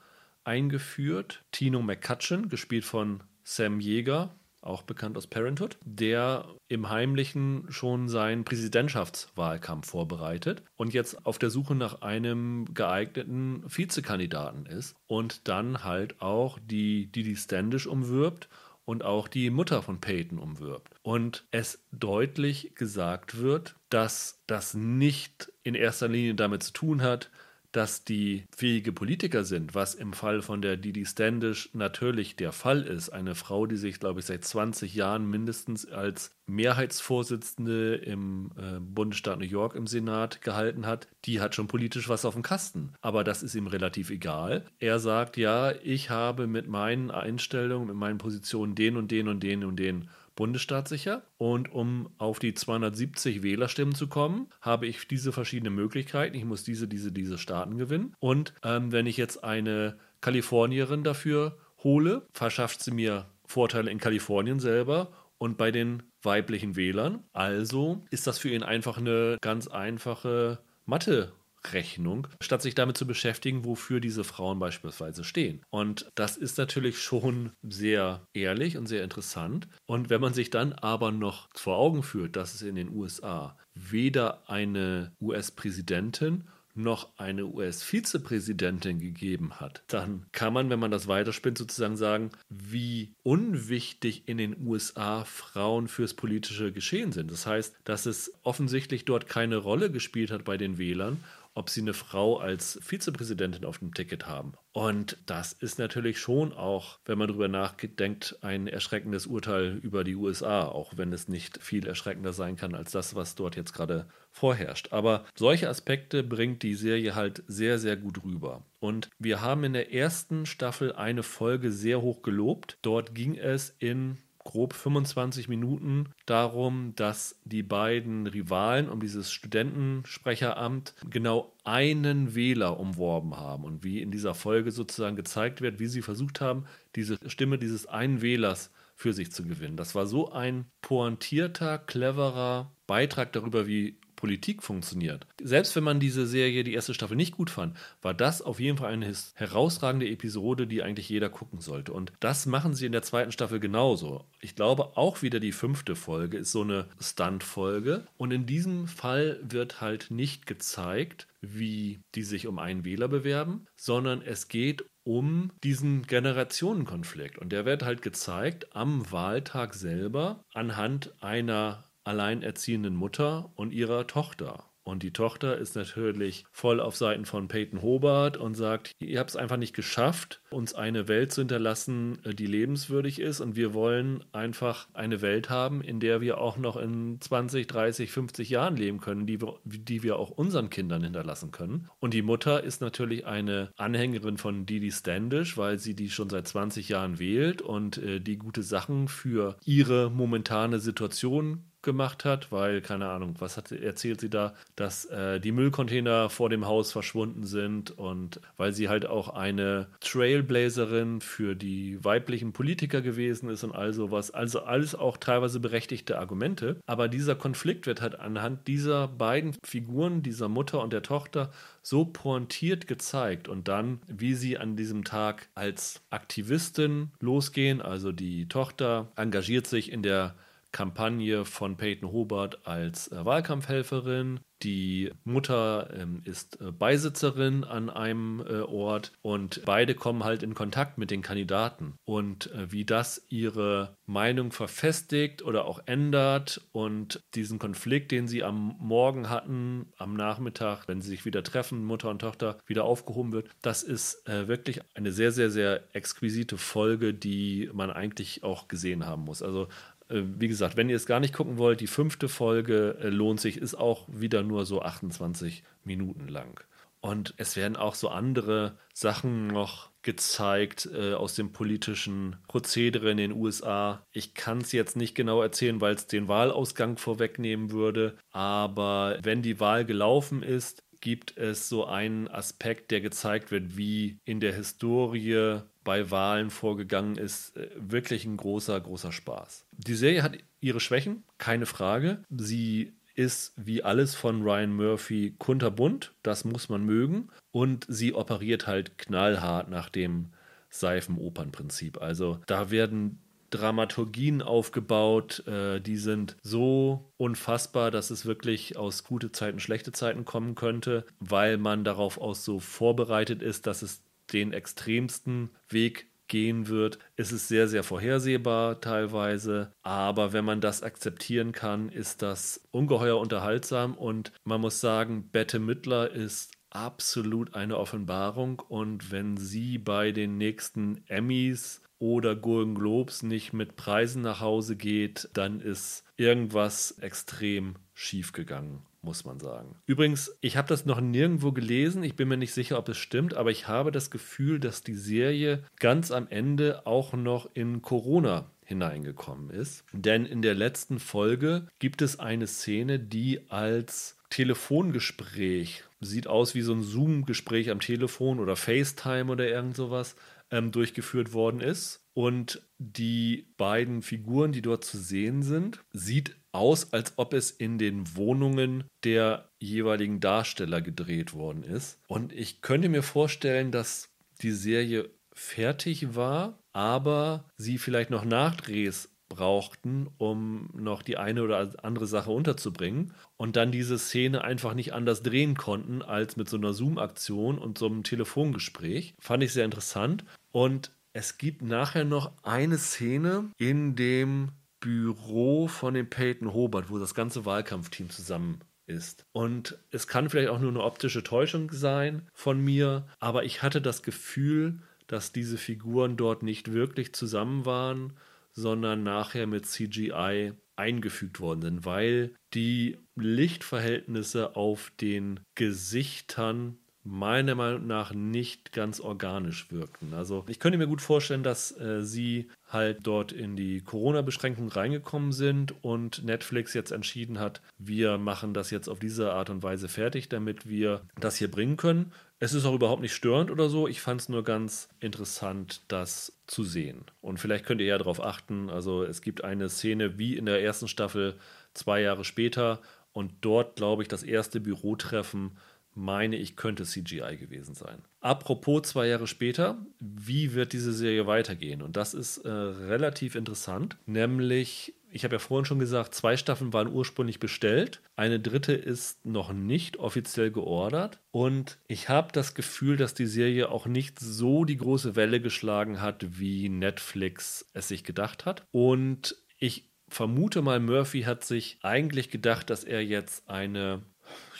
eingeführt, Tino McCutcheon, gespielt von Sam Jäger, auch bekannt aus Parenthood, der im Heimlichen schon seinen Präsidentschaftswahlkampf vorbereitet und jetzt auf der Suche nach einem geeigneten Vizekandidaten ist und dann halt auch die Didi Standish umwirbt und auch die Mutter von Peyton umwirbt. Und es deutlich gesagt wird, dass das nicht in erster Linie damit zu tun hat, dass die fähige Politiker sind, was im Fall von der Didi Standish natürlich der Fall ist. Eine Frau, die sich, glaube ich, seit 20 Jahren mindestens als Mehrheitsvorsitzende im äh, Bundesstaat New York im Senat gehalten hat, die hat schon politisch was auf dem Kasten. Aber das ist ihm relativ egal. Er sagt, ja, ich habe mit meinen Einstellungen, mit meinen Positionen den und den und den und den Bundesstaat sicher. Und um auf die 270 Wählerstimmen zu kommen, habe ich diese verschiedenen Möglichkeiten. Ich muss diese, diese, diese Staaten gewinnen. Und ähm, wenn ich jetzt eine Kalifornierin dafür hole, verschafft sie mir Vorteile in Kalifornien selber und bei den weiblichen Wählern. Also ist das für ihn einfach eine ganz einfache Mathe Rechnung, statt sich damit zu beschäftigen, wofür diese Frauen beispielsweise stehen. Und das ist natürlich schon sehr ehrlich und sehr interessant. Und wenn man sich dann aber noch vor Augen führt, dass es in den USA weder eine US-Präsidentin noch eine US-Vizepräsidentin gegeben hat, dann kann man, wenn man das weiterspinnt, sozusagen sagen, wie unwichtig in den USA Frauen fürs politische Geschehen sind. Das heißt, dass es offensichtlich dort keine Rolle gespielt hat bei den Wählern ob sie eine Frau als Vizepräsidentin auf dem Ticket haben. Und das ist natürlich schon auch, wenn man darüber nachdenkt, ein erschreckendes Urteil über die USA, auch wenn es nicht viel erschreckender sein kann als das, was dort jetzt gerade vorherrscht. Aber solche Aspekte bringt die Serie halt sehr, sehr gut rüber. Und wir haben in der ersten Staffel eine Folge sehr hoch gelobt. Dort ging es in grob 25 Minuten darum, dass die beiden Rivalen um dieses Studentensprecheramt genau einen Wähler umworben haben und wie in dieser Folge sozusagen gezeigt wird, wie sie versucht haben, diese Stimme dieses einen Wählers für sich zu gewinnen. Das war so ein pointierter, cleverer Beitrag darüber, wie Politik funktioniert. Selbst wenn man diese Serie, die erste Staffel, nicht gut fand, war das auf jeden Fall eine herausragende Episode, die eigentlich jeder gucken sollte. Und das machen sie in der zweiten Staffel genauso. Ich glaube, auch wieder die fünfte Folge ist so eine Stunt-Folge. Und in diesem Fall wird halt nicht gezeigt, wie die sich um einen Wähler bewerben, sondern es geht um diesen Generationenkonflikt. Und der wird halt gezeigt am Wahltag selber anhand einer alleinerziehenden Mutter und ihrer Tochter. Und die Tochter ist natürlich voll auf Seiten von Peyton Hobart und sagt, ihr habt es einfach nicht geschafft, uns eine Welt zu hinterlassen, äh, die lebenswürdig ist. Und wir wollen einfach eine Welt haben, in der wir auch noch in 20, 30, 50 Jahren leben können, die wir, die wir auch unseren Kindern hinterlassen können. Und die Mutter ist natürlich eine Anhängerin von Didi Standish, weil sie die schon seit 20 Jahren wählt und äh, die gute Sachen für ihre momentane Situation gemacht hat, weil, keine Ahnung, was hat, erzählt sie da, dass äh, die Müllcontainer vor dem Haus verschwunden sind und weil sie halt auch eine Trailblazerin für die weiblichen Politiker gewesen ist und all sowas. Also alles auch teilweise berechtigte Argumente. Aber dieser Konflikt wird halt anhand dieser beiden Figuren, dieser Mutter und der Tochter, so pointiert gezeigt und dann, wie sie an diesem Tag als Aktivistin losgehen. Also die Tochter engagiert sich in der Kampagne von Peyton Hobart als äh, Wahlkampfhelferin. Die Mutter ähm, ist äh, Beisitzerin an einem äh, Ort und beide kommen halt in Kontakt mit den Kandidaten. Und äh, wie das ihre Meinung verfestigt oder auch ändert und diesen Konflikt, den sie am Morgen hatten, am Nachmittag, wenn sie sich wieder treffen, Mutter und Tochter, wieder aufgehoben wird, das ist äh, wirklich eine sehr, sehr, sehr exquisite Folge, die man eigentlich auch gesehen haben muss. Also wie gesagt, wenn ihr es gar nicht gucken wollt, die fünfte Folge äh, lohnt sich, ist auch wieder nur so 28 Minuten lang. Und es werden auch so andere Sachen noch gezeigt äh, aus dem politischen Prozedere in den USA. Ich kann es jetzt nicht genau erzählen, weil es den Wahlausgang vorwegnehmen würde. Aber wenn die Wahl gelaufen ist, gibt es so einen Aspekt, der gezeigt wird, wie in der Historie bei Wahlen vorgegangen ist, äh, wirklich ein großer, großer Spaß. Die Serie hat ihre Schwächen, keine Frage. Sie ist wie alles von Ryan Murphy kunterbunt, das muss man mögen. Und sie operiert halt knallhart nach dem Seifenopernprinzip. Also da werden Dramaturgien aufgebaut, äh, die sind so unfassbar, dass es wirklich aus gute Zeiten, schlechte Zeiten kommen könnte, weil man darauf auch so vorbereitet ist, dass es den extremsten Weg gehen wird. Es ist sehr, sehr vorhersehbar teilweise, aber wenn man das akzeptieren kann, ist das ungeheuer unterhaltsam und man muss sagen, Bette Mittler ist absolut eine Offenbarung und wenn sie bei den nächsten Emmys oder Golden Globes nicht mit Preisen nach Hause geht, dann ist irgendwas extrem schief gegangen muss man sagen. Übrigens, ich habe das noch nirgendwo gelesen, ich bin mir nicht sicher, ob es stimmt, aber ich habe das Gefühl, dass die Serie ganz am Ende auch noch in Corona hineingekommen ist. Denn in der letzten Folge gibt es eine Szene, die als Telefongespräch sieht aus wie so ein Zoom-Gespräch am Telefon oder FaceTime oder irgend sowas ähm, durchgeführt worden ist. Und die beiden Figuren, die dort zu sehen sind, sieht aus, als ob es in den Wohnungen der jeweiligen Darsteller gedreht worden ist. Und ich könnte mir vorstellen, dass die Serie fertig war, aber sie vielleicht noch Nachdrehs brauchten, um noch die eine oder andere Sache unterzubringen und dann diese Szene einfach nicht anders drehen konnten als mit so einer Zoom-Aktion und so einem Telefongespräch. Fand ich sehr interessant und es gibt nachher noch eine Szene in dem Büro von dem Peyton Hobart, wo das ganze Wahlkampfteam zusammen ist. Und es kann vielleicht auch nur eine optische Täuschung sein von mir, aber ich hatte das Gefühl, dass diese Figuren dort nicht wirklich zusammen waren, sondern nachher mit CGI eingefügt worden sind, weil die Lichtverhältnisse auf den Gesichtern meiner Meinung nach nicht ganz organisch wirkten. Also ich könnte mir gut vorstellen, dass äh, sie halt dort in die Corona-Beschränkung reingekommen sind und Netflix jetzt entschieden hat, wir machen das jetzt auf diese Art und Weise fertig, damit wir das hier bringen können. Es ist auch überhaupt nicht störend oder so. Ich fand es nur ganz interessant, das zu sehen. Und vielleicht könnt ihr ja darauf achten. Also es gibt eine Szene wie in der ersten Staffel zwei Jahre später und dort, glaube ich, das erste Bürotreffen meine ich, könnte CGI gewesen sein. Apropos zwei Jahre später, wie wird diese Serie weitergehen? Und das ist äh, relativ interessant, nämlich ich habe ja vorhin schon gesagt, zwei Staffeln waren ursprünglich bestellt. Eine dritte ist noch nicht offiziell geordert. Und ich habe das Gefühl, dass die Serie auch nicht so die große Welle geschlagen hat, wie Netflix es sich gedacht hat. Und ich vermute mal, Murphy hat sich eigentlich gedacht, dass er jetzt eine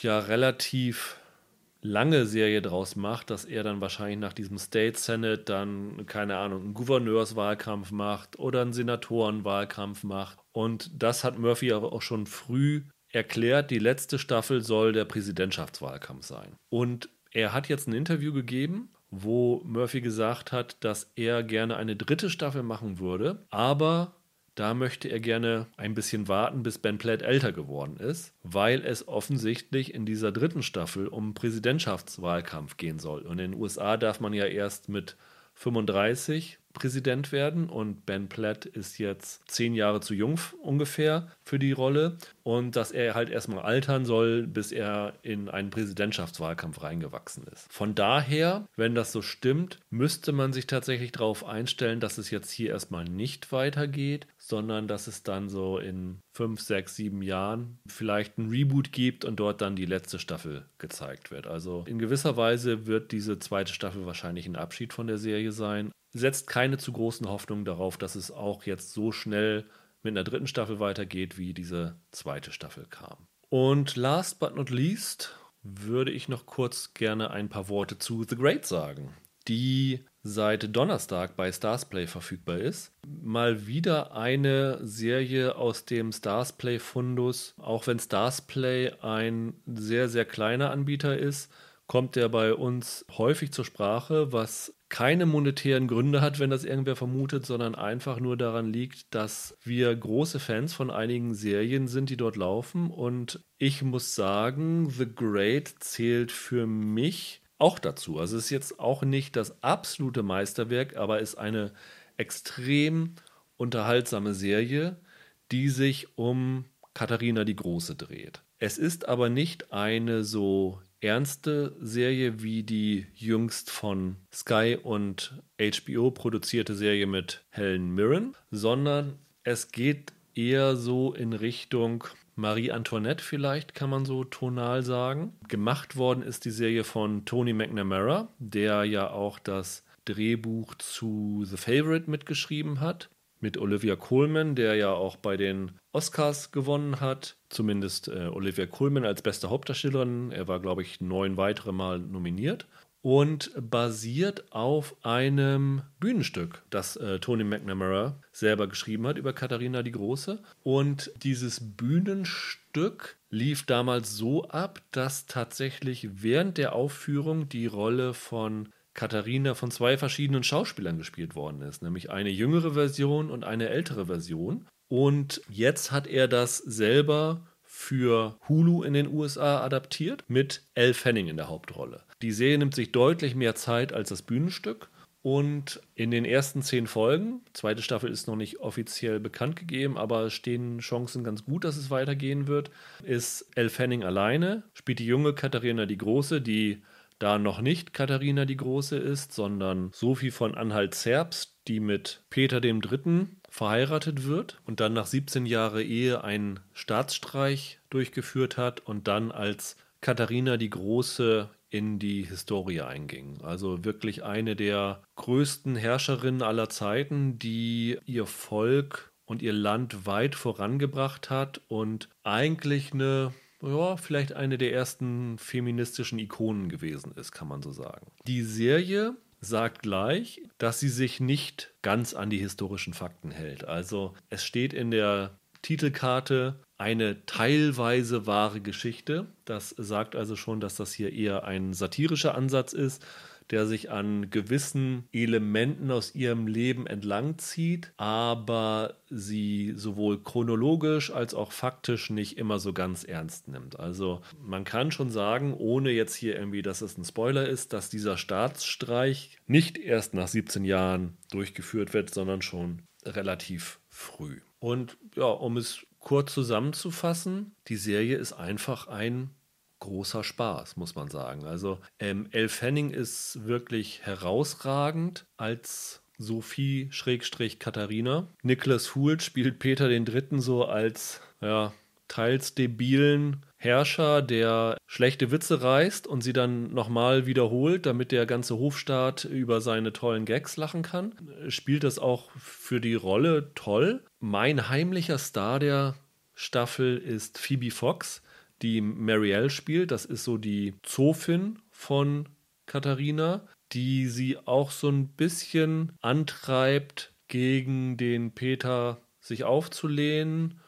ja relativ lange Serie draus macht, dass er dann wahrscheinlich nach diesem State Senate dann, keine Ahnung, einen Gouverneurswahlkampf macht oder einen Senatorenwahlkampf macht. Und das hat Murphy aber auch schon früh erklärt. Die letzte Staffel soll der Präsidentschaftswahlkampf sein. Und er hat jetzt ein Interview gegeben, wo Murphy gesagt hat, dass er gerne eine dritte Staffel machen würde, aber da möchte er gerne ein bisschen warten, bis Ben Platt älter geworden ist, weil es offensichtlich in dieser dritten Staffel um Präsidentschaftswahlkampf gehen soll. Und in den USA darf man ja erst mit 35 Präsident werden und Ben Platt ist jetzt zehn Jahre zu jung ungefähr für die Rolle und dass er halt erstmal altern soll, bis er in einen Präsidentschaftswahlkampf reingewachsen ist. Von daher, wenn das so stimmt, müsste man sich tatsächlich darauf einstellen, dass es jetzt hier erstmal nicht weitergeht, sondern dass es dann so in fünf, sechs, sieben Jahren vielleicht ein Reboot gibt und dort dann die letzte Staffel gezeigt wird. Also in gewisser Weise wird diese zweite Staffel wahrscheinlich ein Abschied von der Serie sein. Setzt keine zu großen Hoffnungen darauf, dass es auch jetzt so schnell mit einer dritten Staffel weitergeht, wie diese zweite Staffel kam. Und last but not least würde ich noch kurz gerne ein paar Worte zu The Great sagen, die seit Donnerstag bei Starsplay verfügbar ist. Mal wieder eine Serie aus dem Starsplay-Fundus. Auch wenn Starsplay ein sehr, sehr kleiner Anbieter ist, kommt der bei uns häufig zur Sprache, was keine monetären Gründe hat, wenn das irgendwer vermutet, sondern einfach nur daran liegt, dass wir große Fans von einigen Serien sind, die dort laufen. Und ich muss sagen, The Great zählt für mich auch dazu. Also es ist jetzt auch nicht das absolute Meisterwerk, aber ist eine extrem unterhaltsame Serie, die sich um Katharina die Große dreht. Es ist aber nicht eine so ernste Serie wie die jüngst von Sky und HBO produzierte Serie mit Helen Mirren, sondern es geht eher so in Richtung Marie Antoinette vielleicht, kann man so tonal sagen. Gemacht worden ist die Serie von Tony McNamara, der ja auch das Drehbuch zu The Favorite mitgeschrieben hat mit Olivia Colman, der ja auch bei den Oscars gewonnen hat. Zumindest äh, Olivia Colman als beste Hauptdarstellerin. Er war, glaube ich, neun weitere Mal nominiert. Und basiert auf einem Bühnenstück, das äh, Tony McNamara selber geschrieben hat über Katharina die Große. Und dieses Bühnenstück lief damals so ab, dass tatsächlich während der Aufführung die Rolle von Katharina von zwei verschiedenen Schauspielern gespielt worden ist, nämlich eine jüngere Version und eine ältere Version. Und jetzt hat er das selber für Hulu in den USA adaptiert mit Elle Fanning in der Hauptrolle. Die Serie nimmt sich deutlich mehr Zeit als das Bühnenstück. Und in den ersten zehn Folgen, zweite Staffel ist noch nicht offiziell bekannt gegeben, aber stehen Chancen ganz gut, dass es weitergehen wird, ist Elle Fanning alleine, spielt die junge Katharina die Große, die da noch nicht Katharina die Große ist, sondern Sophie von Anhalt-Zerbst, die mit Peter dem Dritten verheiratet wird und dann nach 17 Jahren Ehe einen Staatsstreich durchgeführt hat und dann als Katharina die Große in die Historie einging. Also wirklich eine der größten Herrscherinnen aller Zeiten, die ihr Volk und ihr Land weit vorangebracht hat und eigentlich eine ja, vielleicht eine der ersten feministischen Ikonen gewesen ist, kann man so sagen. Die Serie sagt gleich, dass sie sich nicht ganz an die historischen Fakten hält. Also es steht in der Titelkarte eine teilweise wahre Geschichte. Das sagt also schon, dass das hier eher ein satirischer Ansatz ist der sich an gewissen Elementen aus ihrem Leben entlangzieht, aber sie sowohl chronologisch als auch faktisch nicht immer so ganz ernst nimmt. Also man kann schon sagen, ohne jetzt hier irgendwie, dass es ein Spoiler ist, dass dieser Staatsstreich nicht erst nach 17 Jahren durchgeführt wird, sondern schon relativ früh. Und ja, um es kurz zusammenzufassen, die Serie ist einfach ein großer Spaß, muss man sagen. Also ähm, Elle Fanning ist wirklich herausragend als Sophie Schrägstrich Katharina. Nicholas Hoult spielt Peter den Dritten so als ja, teils debilen Herrscher, der schlechte Witze reißt und sie dann nochmal wiederholt, damit der ganze Hofstaat über seine tollen Gags lachen kann. Spielt das auch für die Rolle toll. Mein heimlicher Star der Staffel ist Phoebe Fox die Marielle spielt. Das ist so die Zofin von Katharina, die sie auch so ein bisschen antreibt, gegen den Peter sich aufzulehnen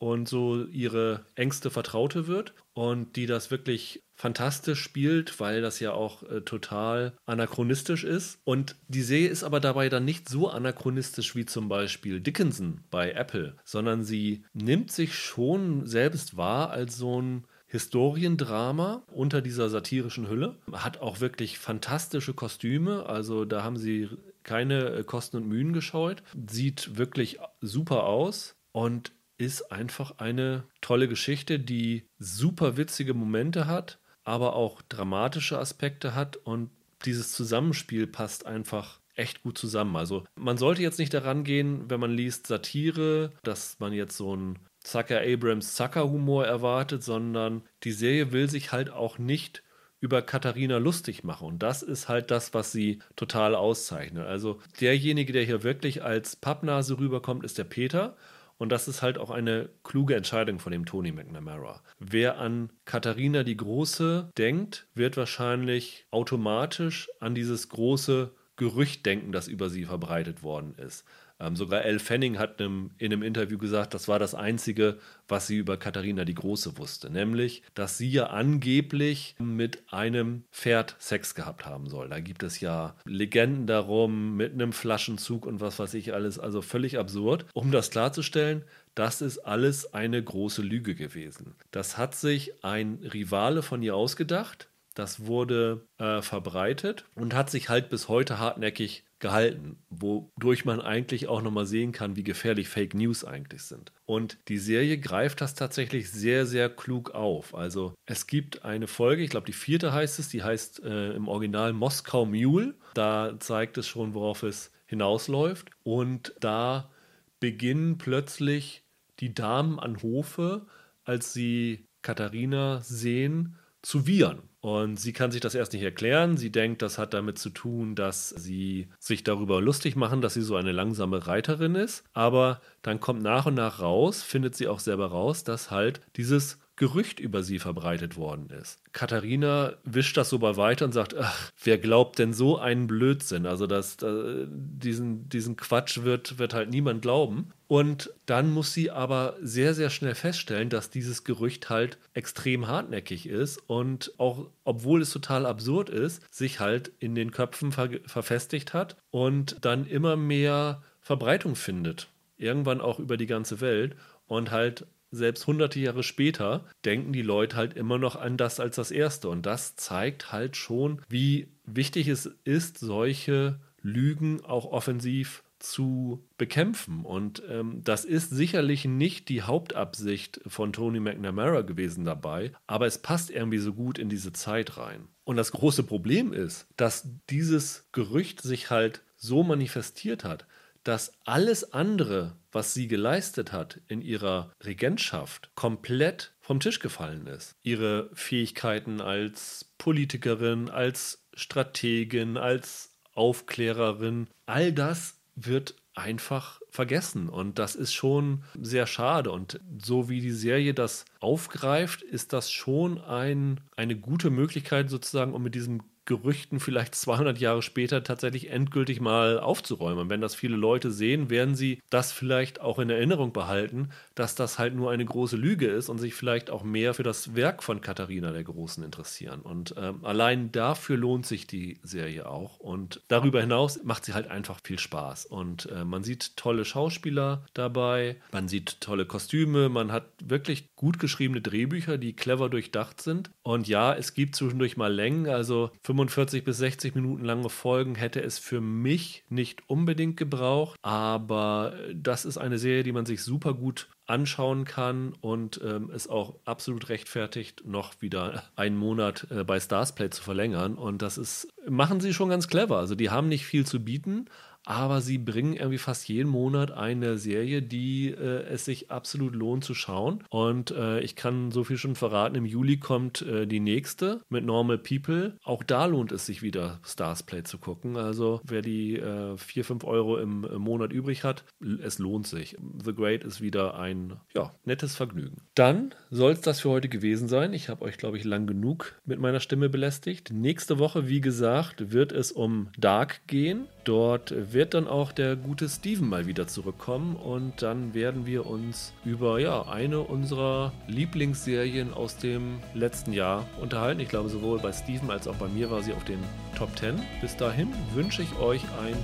und so ihre engste Vertraute wird und die das wirklich fantastisch spielt, weil das ja auch äh, total anachronistisch ist. Und die Serie ist aber dabei dann nicht so anachronistisch wie zum Beispiel Dickinson bei Apple, sondern sie nimmt sich schon selbst wahr als so ein Historiendrama unter dieser satirischen Hülle. Hat auch wirklich fantastische Kostüme. Also da haben sie keine äh, Kosten und Mühen gescheut. Sieht wirklich super aus und ist einfach eine tolle Geschichte, die super witzige Momente hat, aber auch dramatische Aspekte hat und dieses Zusammenspiel passt einfach echt gut zusammen. Also man sollte jetzt nicht daran gehen, wenn man liest Satire, dass man jetzt so ein Zucker Abrams Zucker Humor erwartet, sondern die Serie will sich halt auch nicht über Katharina lustig machen. Und das ist halt das, was sie total auszeichnet. Also derjenige, der hier wirklich als Pappnase rüberkommt, ist der Peter. Und das ist halt auch eine kluge Entscheidung von dem Tony McNamara. Wer an Katharina die Große denkt, wird wahrscheinlich automatisch an dieses große Gerücht denken, das über sie verbreitet worden ist. Ähm, sogar Elle Fanning hat in einem Interview gesagt, das war das Einzige, was sie über Katharina die Große wusste. Nämlich, dass sie ja angeblich mit einem Pferd Sex gehabt haben soll. Da gibt es ja Legenden darum, mit einem Flaschenzug und was weiß ich alles. Also völlig absurd. Um das klarzustellen, das ist alles eine große Lüge gewesen. Das hat sich ein Rivale von ihr ausgedacht. Das wurde äh, verbreitet und hat sich halt bis heute hartnäckig gehalten, wodurch man eigentlich auch nochmal sehen kann, wie gefährlich Fake News eigentlich sind. Und die Serie greift das tatsächlich sehr, sehr klug auf. Also es gibt eine Folge, ich glaube die vierte heißt es, die heißt äh, im Original Moskau Mule. Da zeigt es schon, worauf es hinausläuft. Und da beginnen plötzlich die Damen an Hofe, als sie Katharina sehen, zu wiehern. Und sie kann sich das erst nicht erklären. Sie denkt, das hat damit zu tun, dass sie sich darüber lustig machen, dass sie so eine langsame Reiterin ist. Aber dann kommt nach und nach raus, findet sie auch selber raus, dass halt dieses Gerücht über sie verbreitet worden ist. Katharina wischt das so bei weiter und sagt, ach, wer glaubt denn so einen Blödsinn? Also das, das, diesen, diesen Quatsch wird, wird halt niemand glauben. Und dann muss sie aber sehr, sehr schnell feststellen, dass dieses Gerücht halt extrem hartnäckig ist und auch, obwohl es total absurd ist, sich halt in den Köpfen ver verfestigt hat und dann immer mehr Verbreitung findet. Irgendwann auch über die ganze Welt und halt selbst hunderte Jahre später denken die Leute halt immer noch an das als das Erste. Und das zeigt halt schon, wie wichtig es ist, solche Lügen auch offensiv zu bekämpfen. Und ähm, das ist sicherlich nicht die Hauptabsicht von Tony McNamara gewesen dabei, aber es passt irgendwie so gut in diese Zeit rein. Und das große Problem ist, dass dieses Gerücht sich halt so manifestiert hat, dass alles andere, was sie geleistet hat in ihrer Regentschaft, komplett vom Tisch gefallen ist. Ihre Fähigkeiten als Politikerin, als Strategin, als Aufklärerin, all das wird einfach vergessen. Und das ist schon sehr schade. Und so wie die Serie das aufgreift, ist das schon ein, eine gute Möglichkeit sozusagen, um mit diesem Gerüchten vielleicht 200 Jahre später tatsächlich endgültig mal aufzuräumen. Wenn das viele Leute sehen, werden sie das vielleicht auch in Erinnerung behalten, dass das halt nur eine große Lüge ist und sich vielleicht auch mehr für das Werk von Katharina der Großen interessieren. Und ähm, allein dafür lohnt sich die Serie auch. Und darüber hinaus macht sie halt einfach viel Spaß. Und äh, man sieht tolle Schauspieler dabei, man sieht tolle Kostüme, man hat wirklich gut geschriebene Drehbücher, die clever durchdacht sind. Und ja, es gibt zwischendurch mal Längen, also 25 45 bis 60 Minuten lange Folgen hätte es für mich nicht unbedingt gebraucht, aber das ist eine Serie, die man sich super gut anschauen kann und ähm, es auch absolut rechtfertigt, noch wieder einen Monat äh, bei Starsplay zu verlängern. Und das ist, machen sie schon ganz clever. Also die haben nicht viel zu bieten, aber sie bringen irgendwie fast jeden Monat eine Serie, die äh, es sich absolut lohnt zu schauen. Und äh, ich kann so viel schon verraten, im Juli kommt äh, die nächste mit Normal People. Auch da lohnt es sich wieder Stars Play zu gucken. Also wer die äh, 4, 5 Euro im, im Monat übrig hat, es lohnt sich. The Great ist wieder ein ja, nettes Vergnügen. Dann soll es das für heute gewesen sein. Ich habe euch, glaube ich, lang genug mit meiner Stimme belästigt. Nächste Woche, wie gesagt, wird es um Dark gehen. Dort wird dann auch der gute Steven mal wieder zurückkommen und dann werden wir uns über ja, eine unserer Lieblingsserien aus dem letzten Jahr unterhalten. Ich glaube, sowohl bei Steven als auch bei mir war sie auf den Top 10. Bis dahin wünsche ich euch ein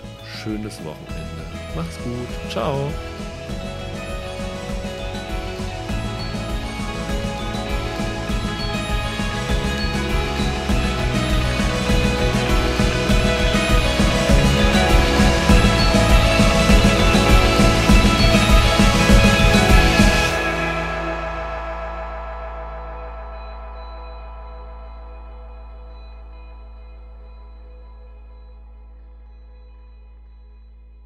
schönes Wochenende. Macht's gut. Ciao.